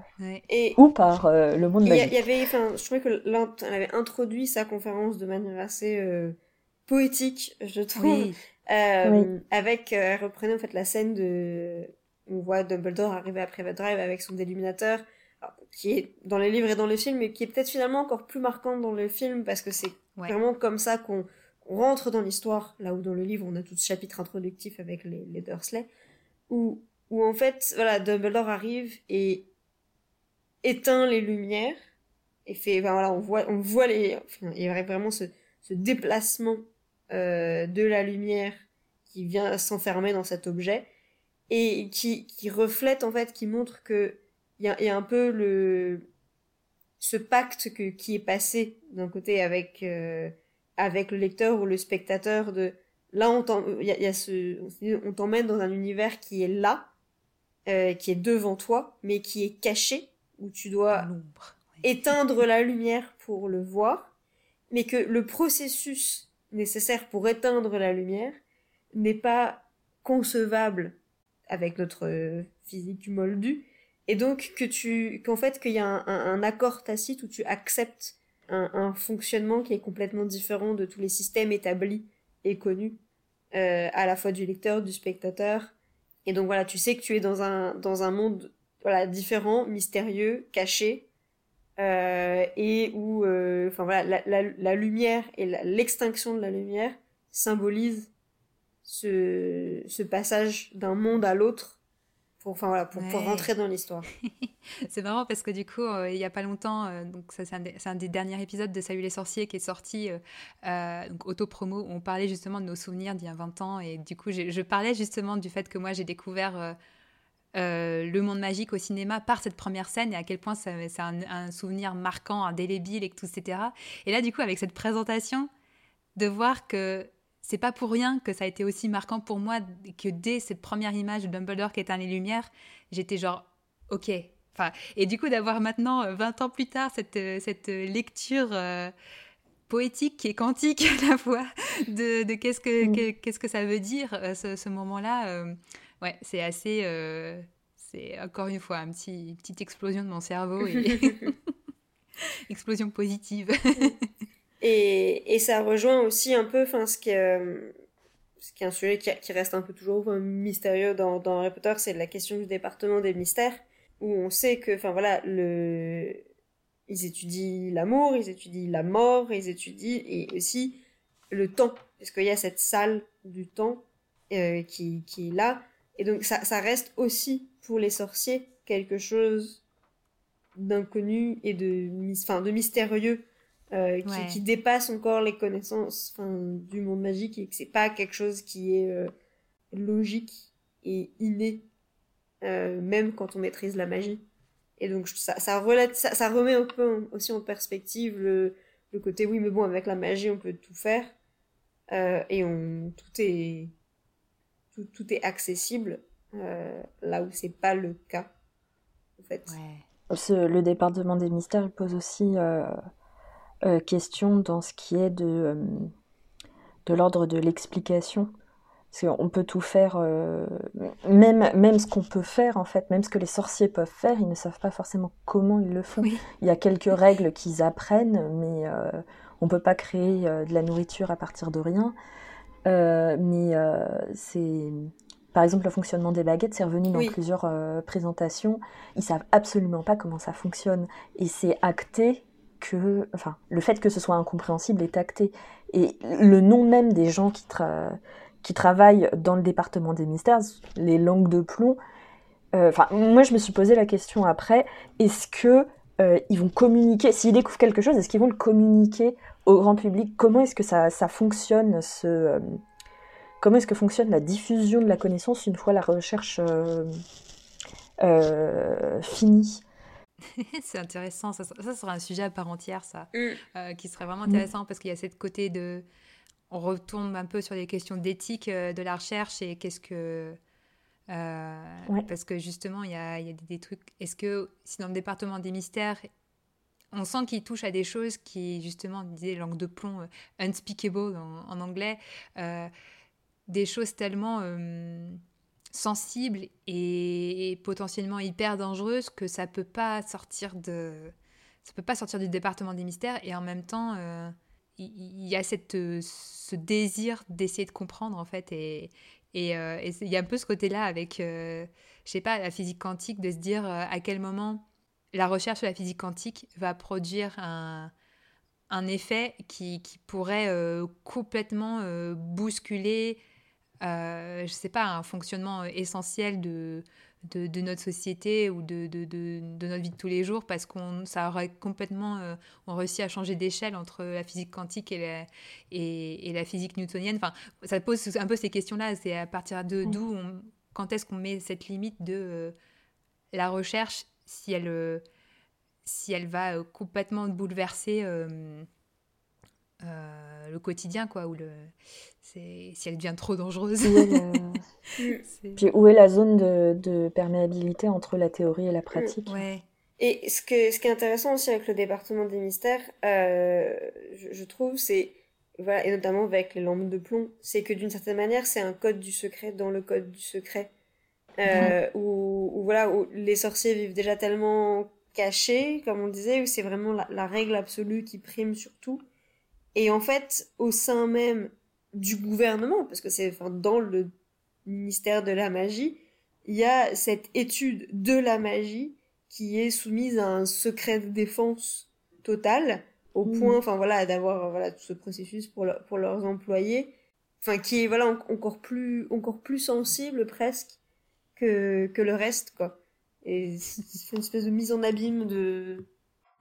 Et ou par euh, le monde magique. Il y, avait, je trouvais que elle avait introduit sa conférence de manière assez poétique, je trouve, oui. avec elle reprenait en fait la scène de on voit Dumbledore arriver après Private Drive avec son déluminateur qui est dans les livres et dans les films, mais qui est peut-être finalement encore plus marquante dans le film parce que c'est vraiment comme ça qu'on on rentre dans l'histoire, là où dans le livre on a tout ce chapitre introductif avec les, les Dursley, où, où en fait, voilà, Dumbledore arrive et éteint les lumières, et fait, enfin, voilà, on voit, on voit les, il y a vraiment ce, ce déplacement euh, de la lumière qui vient s'enfermer dans cet objet, et qui, qui reflète en fait, qui montre que il y a, y a un peu le ce pacte que, qui est passé d'un côté avec euh, avec le lecteur ou le spectateur de là on il y a, y a, ce on t'emmène dans un univers qui est là euh, qui est devant toi mais qui est caché où tu dois éteindre la lumière pour le voir mais que le processus nécessaire pour éteindre la lumière n'est pas concevable avec notre physique moldue et donc que tu qu'en fait qu'il y a un, un, un, accord tacite où tu acceptes un, un, fonctionnement qui est complètement différent de tous les systèmes établis et connus euh, à la fois du lecteur du spectateur. Et donc voilà tu sais que tu es dans un dans un monde voilà différent mystérieux caché euh, et où euh, enfin voilà la, la, la, lumière et l'extinction de la lumière symbolise ce, ce passage d'un monde à l'autre pour, enfin, voilà, pour, ouais. pour rentrer dans l'histoire. c'est marrant parce que du coup, euh, il n'y a pas longtemps, euh, donc ça c'est un, un, des derniers épisodes de Salut les sorciers qui est sorti, euh, euh donc auto-promo, où on parlait justement de nos souvenirs d'il y a 20 ans. Et du coup, je parlais justement du fait que moi j'ai découvert le monde magique au cinéma par cette première scène et à quel point c'est un, un, souvenir marquant, indélébile et tout, etc. Et là, du coup, avec cette présentation, de voir que c'est pas pour rien que ça a été aussi marquant pour moi que dès cette première image de Dumbledore qui éteint les lumières, j'étais genre, ok. Enfin, et du coup, d'avoir maintenant, 20 ans plus tard, cette, cette lecture euh, poétique et quantique à la fois de, de qu'est-ce que, mmh. qu'est-ce que ça veut dire, euh, ce, ce moment-là, euh, ouais, c'est assez. Euh, c'est encore une fois un petit, une petite explosion de mon cerveau et explosion positive. Et, et, ça rejoint aussi un peu ce, qui euh, ce qui est un sujet qui, qui reste un peu toujours mystérieux dans, dans Harry Potter, c'est la question du département des mystères, où on sait que, enfin voilà, le... ils étudient l'amour, ils étudient la mort, ils étudient et aussi le temps, parce qu'il y a cette salle du temps euh, qui, qui est là, et donc ça, ça reste aussi pour les sorciers quelque chose d'inconnu et de, de mystérieux euh, qui, ouais. qui, dépasse encore les connaissances du monde magique et que c'est pas quelque chose qui est euh, logique et inné, euh, même quand on maîtrise la magie. Et donc ça, ça, relate, ça, ça remet un peu aussi en perspective le, le, côté oui mais bon avec la magie on peut tout faire euh, et on tout est tout, tout est accessible euh, là où c'est pas le cas en fait. Ouais. Ce, le département des mystères il pose aussi euh, question dans ce qui est de, euh, de l'ordre de l'explication. Parce qu'on peut tout faire, euh, même, même ce qu'on peut faire en fait, même ce que les sorciers peuvent faire, ils ne savent pas forcément comment ils le font. Oui. Il y a quelques règles qu'ils apprennent, mais on ne peut pas créer de la nourriture à partir de rien. Mais c'est. Par exemple, le fonctionnement des baguettes, c'est revenu dans oui. plusieurs présentations. Ils savent absolument pas comment ça fonctionne. Et c'est acté enfin, le fait que ce soit incompréhensible est acté. Et le nom même des gens qui, tra qui travaillent dans le département des mystères, les langues de plomb, enfin, euh, moi je me suis posé la question après, est-ce que euh, ils vont communiquer, s'ils découvrent quelque chose, est-ce qu'ils vont le communiquer au grand public? Comment est-ce que ça, ça fonctionne ce, euh, Comment est-ce que fonctionne la diffusion de la connaissance une fois la recherche finie? c'est intéressant, ça, ça sera un sujet à part entière, ça, mm. euh, qui serait vraiment intéressant mm. parce qu'il y a cette côté de. On retombe un peu sur les questions d'éthique euh, de la recherche et qu'est-ce que. Euh, ouais. Parce que justement, il y a, y a des, des trucs. Est-ce que si dans le département des mystères, on sent qu'il touche à des choses qui, justement, disait langue de plomb, unspeakable en, en anglais, des choses tellement sensible et, potentiellement hyper dangereuse que ça peut pas sortir de ça peut pas sortir du département des mystères et en même temps euh, il euh, y, a cette ce désir d'essayer de comprendre en fait et et euh, il y a un peu ce côté là avec euh, je sais pas la physique quantique de se dire euh, à quel moment la recherche sur la physique quantique va produire un un effet qui pourrait complètement bousculer, je sais pas, un fonctionnement essentiel de, de, notre société ou de, de, de, notre vie de tous les jours parce qu'on ça aurait complètement euh, on réussi à changer d'échelle entre la physique quantique et la, et, et, la physique newtonienne. Enfin ça pose un peu ces questions là c'est à partir de d'où quand est-ce qu'on met cette limite de euh, la recherche si elle euh, si elle va complètement bouleverser euh, le quotidien, quoi, où le, si elle devient trop dangereuse. Puis où est la zone de, de, perméabilité entre la théorie et la pratique ouais. Et ce, que, ce qui est intéressant aussi avec le département des mystères, euh, je, trouve, c'est, voilà, et notamment avec les lampes de plomb, c'est que d'une certaine manière, c'est un code du secret dans le code du secret. Euh, où, voilà, où les sorciers vivent déjà tellement cachés, comme on disait, où c'est vraiment la, la, règle absolue qui prime sur tout. Et en fait, au sein même du gouvernement, parce que c'est enfin, dans le ministère de la magie, il y a cette étude de la magie qui est soumise à un secret de défense total, au mmh. point, enfin voilà, d'avoir voilà tout ce processus pour, pour leurs employés, enfin qui est voilà encore plus encore plus sensible presque que que le reste quoi. Et c'est une espèce de mise en abîme de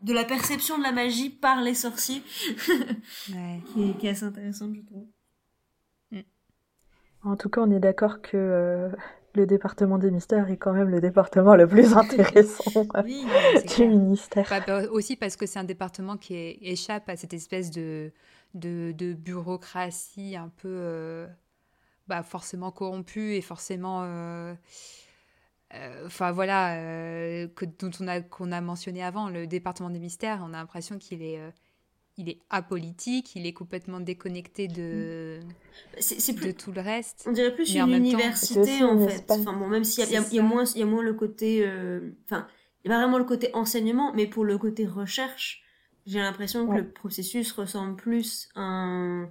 de la perception de la magie par les sorciers, qui, est, assez intéressante, je trouve. Mm. En tout cas, on est d'accord que euh, le département des mystères est quand même le département le plus intéressant du ministère. Bah, aussi parce que c'est un département qui échappe à cette espèce de, de, bureaucratie un peu euh, bah, forcément corrompue et forcément... Euh, enfin voilà, euh, que, dont on a, qu'on a mentionné avant, le département des mystères, on a l'impression qu'il est, euh, il est apolitique, il est complètement déconnecté de, c'est, plus, de tout le reste. On dirait plus une université en fait. Enfin, bon, même s'il y a, y, a moins, y a moins le côté. Enfin, il n'y a pas vraiment le côté enseignement, mais pour le côté recherche, j'ai l'impression que le processus ressemble plus à un,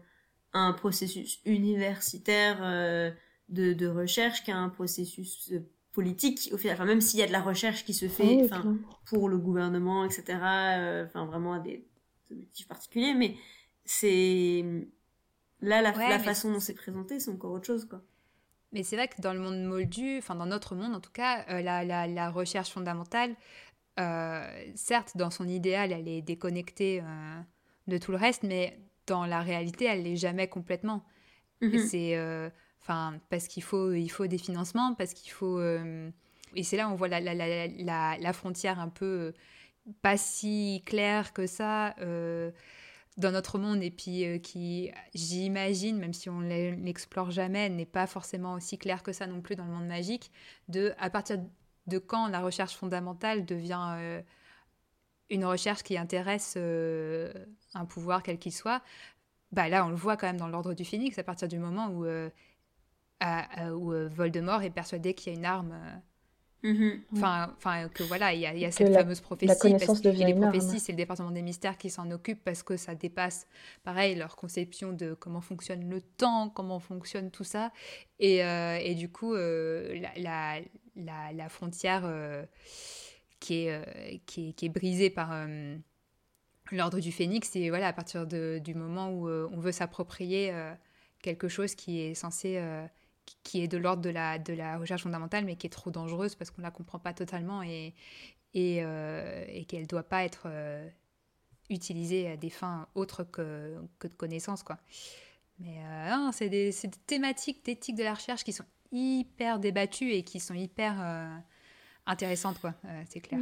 un processus universitaire de, de recherche qu'à un processus politique au final. Enfin même s'il y a de la recherche qui se fait pour le gouvernement etc euh, enfin vraiment à des objectifs particuliers mais c'est là la, la façon dont c'est présenté c'est encore autre chose quoi. Mais c'est vrai que dans le monde moldu enfin dans notre monde en tout cas euh, la, la, la, recherche fondamentale euh, certes dans son idéal elle est déconnectée de tout le reste mais dans la réalité elle l'est jamais complètement. Mm c'est Parce qu'il faut, des financements, parce qu'il faut. Euh, et c'est là où on voit la, frontière un peu euh, pas si claire que ça euh, dans notre monde, et puis qui, j'imagine, même si on l'explore jamais, n'est pas forcément aussi claire que ça non plus dans le monde magique, de à partir de quand la recherche fondamentale devient une recherche qui intéresse un pouvoir quel qu'il soit. Bah là, on le voit quand même dans l'ordre du phénix, à partir du moment où où euh, Voldemort est persuadé qu'il y a une arme. Euh, mm-hmm. Enfin, enfin, que voilà, il y a, y a cette fameuse prophétie. La connaissance parce les prophéties, c'est le département des mystères qui s'en occupe parce que ça dépasse, pareil, leur conception de comment fonctionne le temps, comment fonctionne tout ça. Et, euh, et du coup, la, la, la, frontière qui, est, qui, est, qui, est, brisée par l'ordre du phénix, c'est voilà, à partir de, du moment où on veut s'approprier quelque chose qui est censé qui est de l'ordre de la, de la recherche fondamentale, mais qui est trop dangereuse parce qu'on ne la comprend pas totalement et, et, euh, et qu'elle ne doit pas être euh, utilisée à des fins autres que, que de connaissances. Quoi. Mais euh, c'est des, des, thématiques d'éthique de la recherche qui sont hyper débattues et qui sont hyper intéressantes, quoi, c'est clair.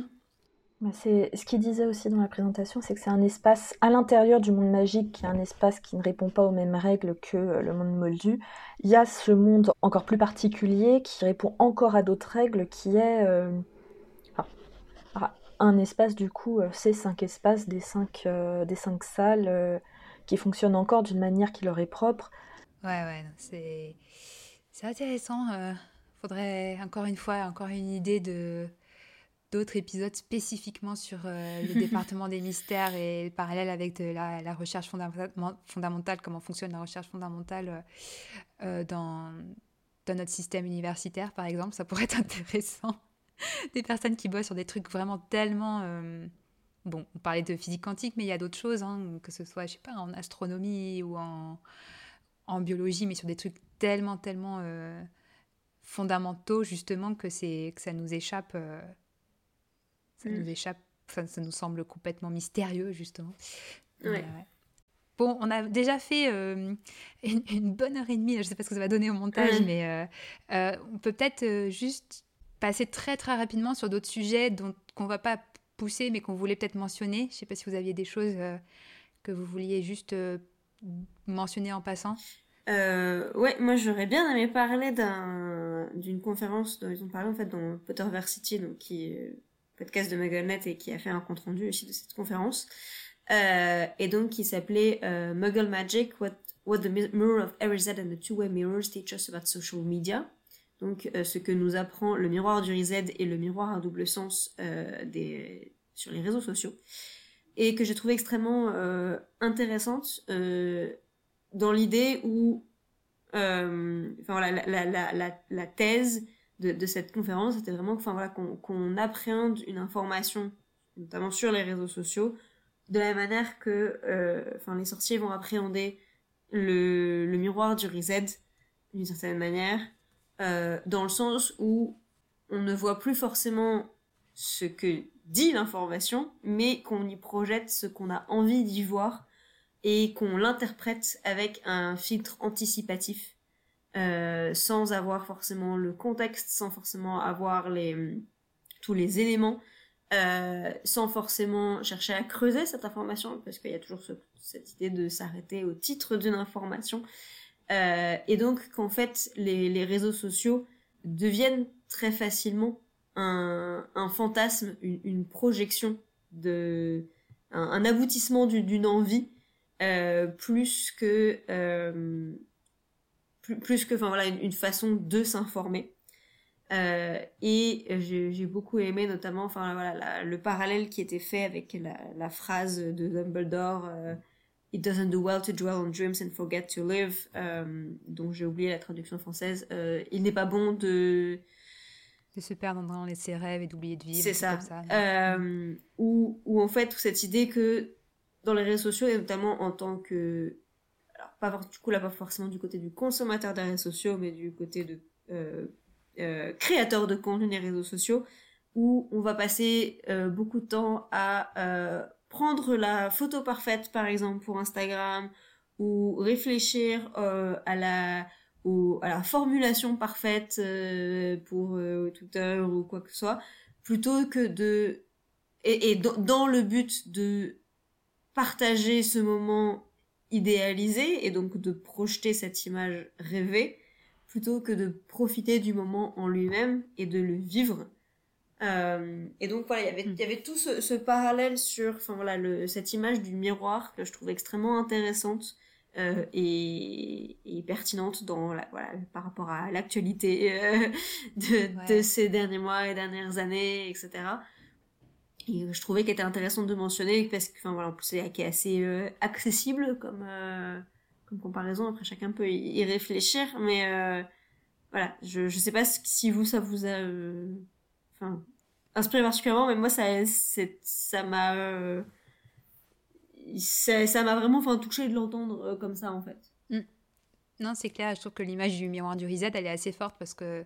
C'est ce qu'il disait aussi dans la présentation, c'est que c'est un espace à l'intérieur du monde magique, qui est un espace qui ne répond pas aux mêmes règles que euh, le monde moldu. Il y a ce monde encore plus particulier qui répond encore à d'autres règles, qui est euh, un espace du coup, euh, ces cinq espaces des cinq, des cinq salles qui fonctionnent encore d'une manière qui leur est propre. Ouais, ouais, c'est c'est intéressant. faudrait encore une fois, encore une idée de d'autres épisodes spécifiquement sur euh, le département des mystères et parallèle avec la, recherche fondamentale, comment fonctionne la recherche fondamentale euh, euh, dans, dans notre système universitaire, par exemple. Ça pourrait être intéressant. des personnes qui bossent sur des trucs vraiment tellement bon, on parlait de physique quantique, mais il y a d'autres choses, hein, que ce soit, je sais pas, en astronomie ou en, en biologie, mais sur des trucs tellement, tellement fondamentaux, justement, que, que ça nous échappe. Euh, ça mm. nous échappe, ça, ça nous semble complètement mystérieux, justement. Bon, on a déjà fait une, bonne heure et demie, je ne sais pas ce que ça va donner au montage, mais on peut peut-être juste passer très très rapidement sur d'autres sujets dont qu'on va pas pousser, mais qu'on voulait peut-être mentionner. Je ne sais pas si vous aviez des choses euh, que vous vouliez juste euh, mentionner en passant. Euh, ouais, moi j'aurais bien aimé parler d'un, d'une conférence dont ils ont parlé en fait dans Potterversity, donc qui est podcast de MuggleNet et qui a fait un compte rendu aussi de cette conférence, euh, et donc qui s'appelait Muggle Magic: What What the Mirror of Erised and the Two-Way Mirrors Teach Us About Social Media. Donc euh, ce que nous apprend le miroir du Reset et le miroir à double sens euh, des, sur les réseaux sociaux, et que j'ai trouvé extrêmement euh, intéressante dans l'idée où, enfin la thèse de, cette conférence était vraiment enfin, voilà, qu'on appréhende une information, notamment sur les réseaux sociaux, de la manière que enfin les sorciers vont appréhender le, le miroir du reset d'une certaine manière euh, dans le sens où on ne voit plus forcément ce que dit l'information, mais qu'on y projette ce qu'on a envie d'y voir et qu'on l'interprète avec un filtre anticipatif, euh, sans avoir forcément le contexte, sans forcément avoir les, tous les éléments, euh, sans forcément chercher à creuser cette information, parce qu'il y a toujours cette idée de s'arrêter au titre d'une information, euh, et donc qu'en fait les, les, réseaux sociaux deviennent très facilement un, un fantasme, une, une, projection de un, un aboutissement d'une envie euh, plus que euh, plus, plus, que enfin voilà une, une façon de s'informer. Euh, et j'ai beaucoup aimé notamment enfin voilà le parallèle qui était fait avec la, la phrase de Dumbledore euh, It doesn't do well to dwell on dreams and forget to live. Euh, donc j'ai oublié la traduction française. Euh, il n'est pas bon de de se perdre dans les, ses rêves et d'oublier de vivre. C'est ça. euh, ou, ou en fait cette idée que dans les réseaux sociaux et notamment en tant que alors pas du coup là pas forcément du côté du consommateur des réseaux sociaux mais du côté de euh, euh, créateur de contenu des réseaux sociaux où on va passer euh, beaucoup de temps à euh, prendre la photo parfaite par exemple pour Instagram ou réfléchir euh, à la à la formulation parfaite euh, pour Twitter ou quoi que ce soit plutôt que de et, et dans le but de partager ce moment idéalisé et donc de projeter cette image rêvée plutôt que de profiter du moment en lui-même et de le vivre euh, et donc voilà, y avait, il y avait tout ce, ce parallèle sur, enfin voilà, le, cette image du miroir que je trouve extrêmement intéressante euh, et, et, pertinente dans la, voilà, par rapport à l'actualité euh, de, ouais. de ces derniers mois et dernières années, etc. Et je trouvais qu'elle était intéressante de mentionner parce que, enfin voilà, en plus c'est assez euh, accessible comme euh, comme comparaison. Après chacun peut y, réfléchir, mais euh, voilà, je je sais pas si vous ça vous a enfin, inspiré particulièrement, mais moi, ça, ça m'a, euh, ça m'a vraiment, enfin, touché de l'entendre euh, comme ça, en fait. Mm. Non, c'est clair. Je trouve que l'image du miroir du reset, elle est assez forte parce que,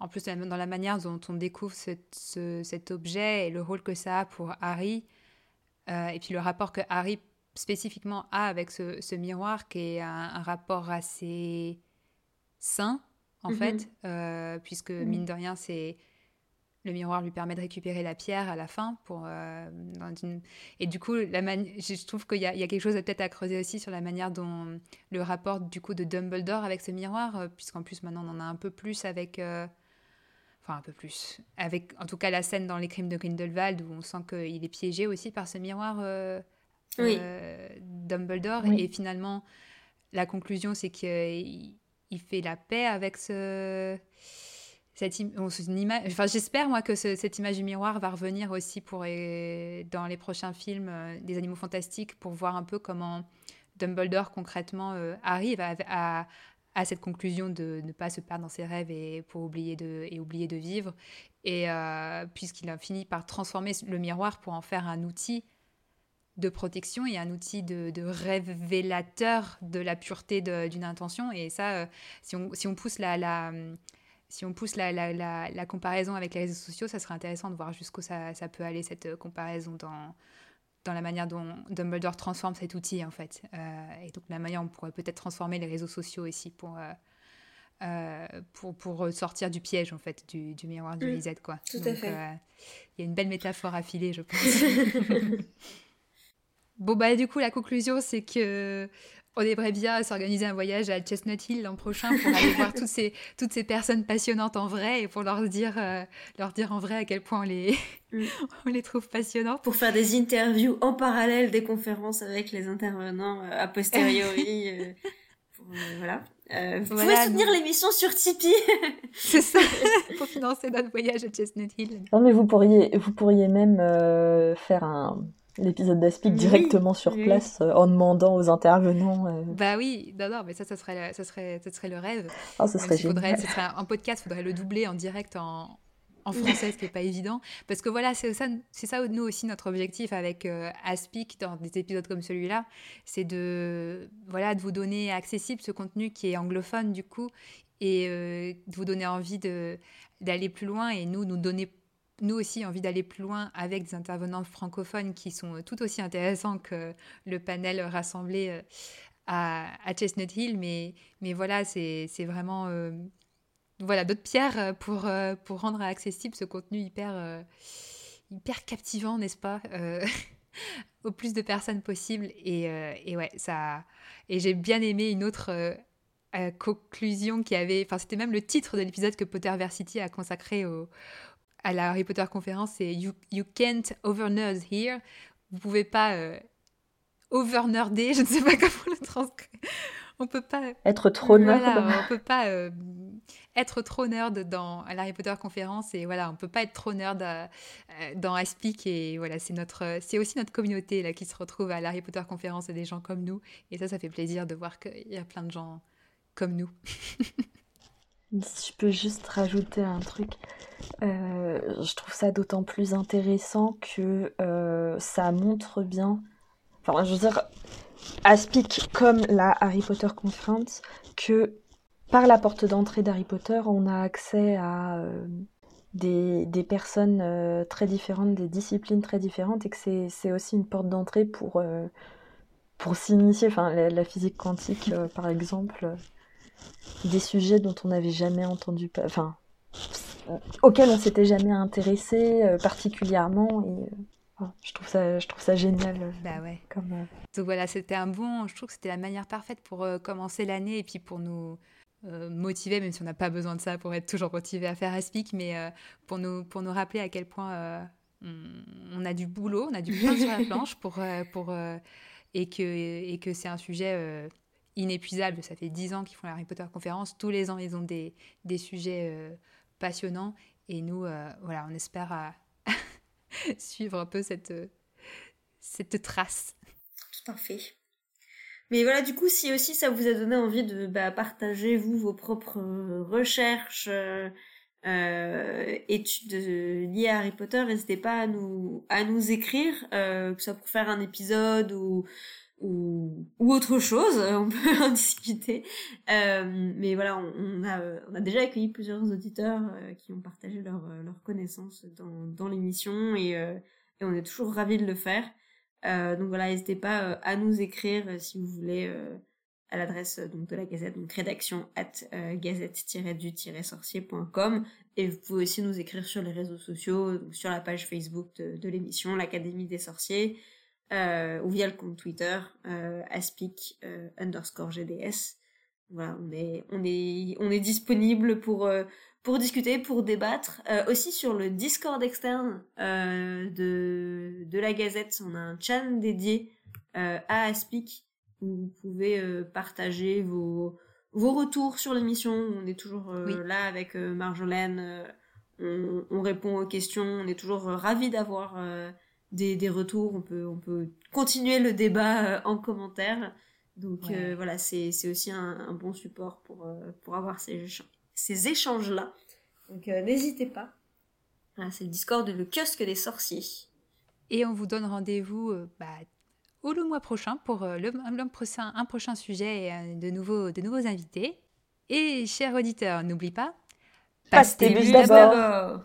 en plus, dans la manière dont on découvre ce, ce, cet objet et le rôle que ça a pour Harry, euh, et puis le rapport que Harry spécifiquement a avec ce, ce miroir, qui est un, un rapport assez sain, en mm -hmm. fait, euh, puisque, mm -hmm. mine de rien, c'est le miroir lui permet de récupérer la pierre à la fin. Pour, euh, une... Et du coup, la je trouve qu'il y, y, a quelque chose peut-être à creuser aussi sur la manière dont le rapport du coup de Dumbledore avec ce miroir, puisqu'en plus maintenant on en a un peu plus avec... Euh... Enfin, un peu plus. Avec en tout cas la scène dans Les Crimes de Grindelwald, où on sent qu'il est piégé aussi par ce miroir euh, oui. Euh, Dumbledore. Oui. Et finalement, la conclusion, c'est qu'il fait la paix avec ce cette image, enfin, j'espère moi que ce, cette image du miroir va revenir aussi pour dans les prochains films euh, des Animaux Fantastiques pour voir un peu comment Dumbledore concrètement euh, arrive à, à, à cette conclusion de ne pas se perdre dans ses rêves et pour oublier de, et oublier de vivre. Et euh, puisqu'il a fini par transformer le miroir pour en faire un outil de protection et un outil de, révélateur de la pureté d'une intention. Et ça, euh, si, on, si, on, pousse la, si on pousse la, la, comparaison avec les réseaux sociaux, ça serait intéressant de voir jusqu'où ça, ça, peut aller, cette comparaison dans, dans la manière dont Dumbledore transforme cet outil, en fait. Euh, et donc, la manière dont on pourrait peut-être transformer les réseaux sociaux ici pour, euh, euh, pour, pour sortir du piège, en fait, du, du miroir du mmh, quoi. Tout à fait. Il y a une belle métaphore à filer, je pense. bon, bah, du coup, la conclusion, c'est que on aimerait bien s'organiser un voyage à Chestnut Hill l'an prochain pour aller voir toutes ces, toutes ces personnes passionnantes en vrai et pour leur dire, euh, leur dire en vrai à quel point on les, mm. on les trouve passionnants. Pour faire des interviews en parallèle des conférences avec les intervenants euh, a posteriori. Euh, voilà. vous pouvez soutenir l'émission sur Tipeee. C'est ça, pour financer notre voyage à Chestnut Hill. Non, mais vous pourriez, vous pourriez même faire un, l'épisode d'Aspic directement sur place euh, en demandant aux intervenants. Euh. Bah oui, non, non, mais ça, ça serait, ça serait, ça serait le rêve. Oh, ça serait génial. Faudrait, serait un podcast, il faudrait le doubler en direct en, en français, ce qui n'est pas évident. Parce que voilà, c'est ça, c'est ça nous aussi notre objectif avec euh, Aspic dans des épisodes comme celui-là, c'est de, voilà, de vous donner accessible ce contenu qui est anglophone du coup et de vous donner envie de, d'aller plus loin et nous, nous donner nous aussi envie d'aller plus loin avec des intervenants francophones qui sont tout aussi intéressants que le panel rassemblé euh, à, Chestnut Hill. Mais, mais voilà, c'est vraiment euh, voilà, d'autres pierres pour, euh, pour rendre accessible ce contenu hyper, hyper captivant, n'est-ce pas au plus de personnes possible. Et, et ouais, ça. Et j'ai bien aimé une autre conclusion qui avait. Enfin, c'était même le titre de l'épisode que Potterversity a consacré au, à la Harry Potter conférence, c'est you, you can't over-nerd here. Vous pouvez pas euh, over-nerder, je ne sais pas comment le transcrire. On peut pas être trop nerd. Voilà, on peut pas euh, être trop nerd dans à la Harry Potter conférence et voilà, on peut pas être trop nerd euh, dans Aspic et voilà, c'est notre c'est aussi notre communauté là qui se retrouve à la Harry Potter conférence et des gens comme nous et ça ça fait plaisir de voir qu'il y a plein de gens comme nous. Si je peux juste rajouter un truc, euh, je trouve ça d'autant plus intéressant que euh, ça montre bien, enfin je veux dire, Aspic comme la Harry Potter Conference, que par la porte d'entrée d'Harry Potter, on a accès à euh, des, des, personnes très différentes, des disciplines très différentes, et que c'est aussi une porte d'entrée pour, pour s'initier, enfin la, physique quantique par exemple des sujets dont on n'avait jamais entendu, enfin, auxquels on s'était jamais intéressé euh, particulièrement. Et euh, je trouve ça, je trouve ça génial. Euh, bah ouais. Comme, Donc voilà, c'était un bon. Je trouve que c'était la manière parfaite pour commencer l'année et puis pour nous. motiver, même si on n'a pas besoin de ça pour être toujours motivé à faire Aspic, mais pour, nous, pour nous rappeler à quel point on, a du boulot, on a du pain sur la planche pour, pour, et que, et que c'est un sujet inépuisable. Ça fait dix ans qu'ils font la Harry Potter conférence. Tous les ans, ils ont des, des sujets euh, passionnants. Et nous, euh, voilà, on espère euh, suivre un peu cette, cette trace. Tout à fait. Mais voilà, du coup, si aussi ça vous a donné envie de bah, partager, vous, vos propres recherches, études liées à Harry Potter, n'hésitez pas à nous, à nous écrire, que ce soit pour faire un épisode ou ou, ou autre chose, on peut en discuter. Euh, mais voilà, on, a, on a déjà accueilli plusieurs auditeurs euh, qui ont partagé leurs leur euh, connaissances dans, dans l'émission et, et, on est toujours ravis de le faire. donc voilà, n'hésitez pas à nous écrire si vous voulez à l'adresse donc de la Gazette, donc rédaction at gazette-du-sorcier.com et vous pouvez aussi nous écrire sur les réseaux sociaux, donc sur la page Facebook de, de l'émission, l'Académie des sorciers euh, ou via le compte Twitter euh, aspic euh, underscore GDS. Voilà, on est on est on est disponible pour euh, pour discuter, pour débattre. Euh, aussi sur le Discord externe de de la Gazette, on a un channel dédié à Aspic où vous pouvez partager vos vos retours sur l'émission. On est toujours là avec Marjolaine. On, on, répond aux questions. On est toujours ravis d'avoir des, des, retours, on peut, on peut continuer le débat euh, en commentaire. Donc voilà, c'est aussi un, bon support pour, pour avoir ces, ces échanges-là. Donc n'hésitez pas. c'est le Discord, le kiosque des sorciers. Et on vous donne rendez-vous bah, au le mois prochain pour le, prochain, un prochain sujet et de nouveaux, de nouveaux invités. Et chers auditeurs, n'oublie pas, passe tes bulles d'abord.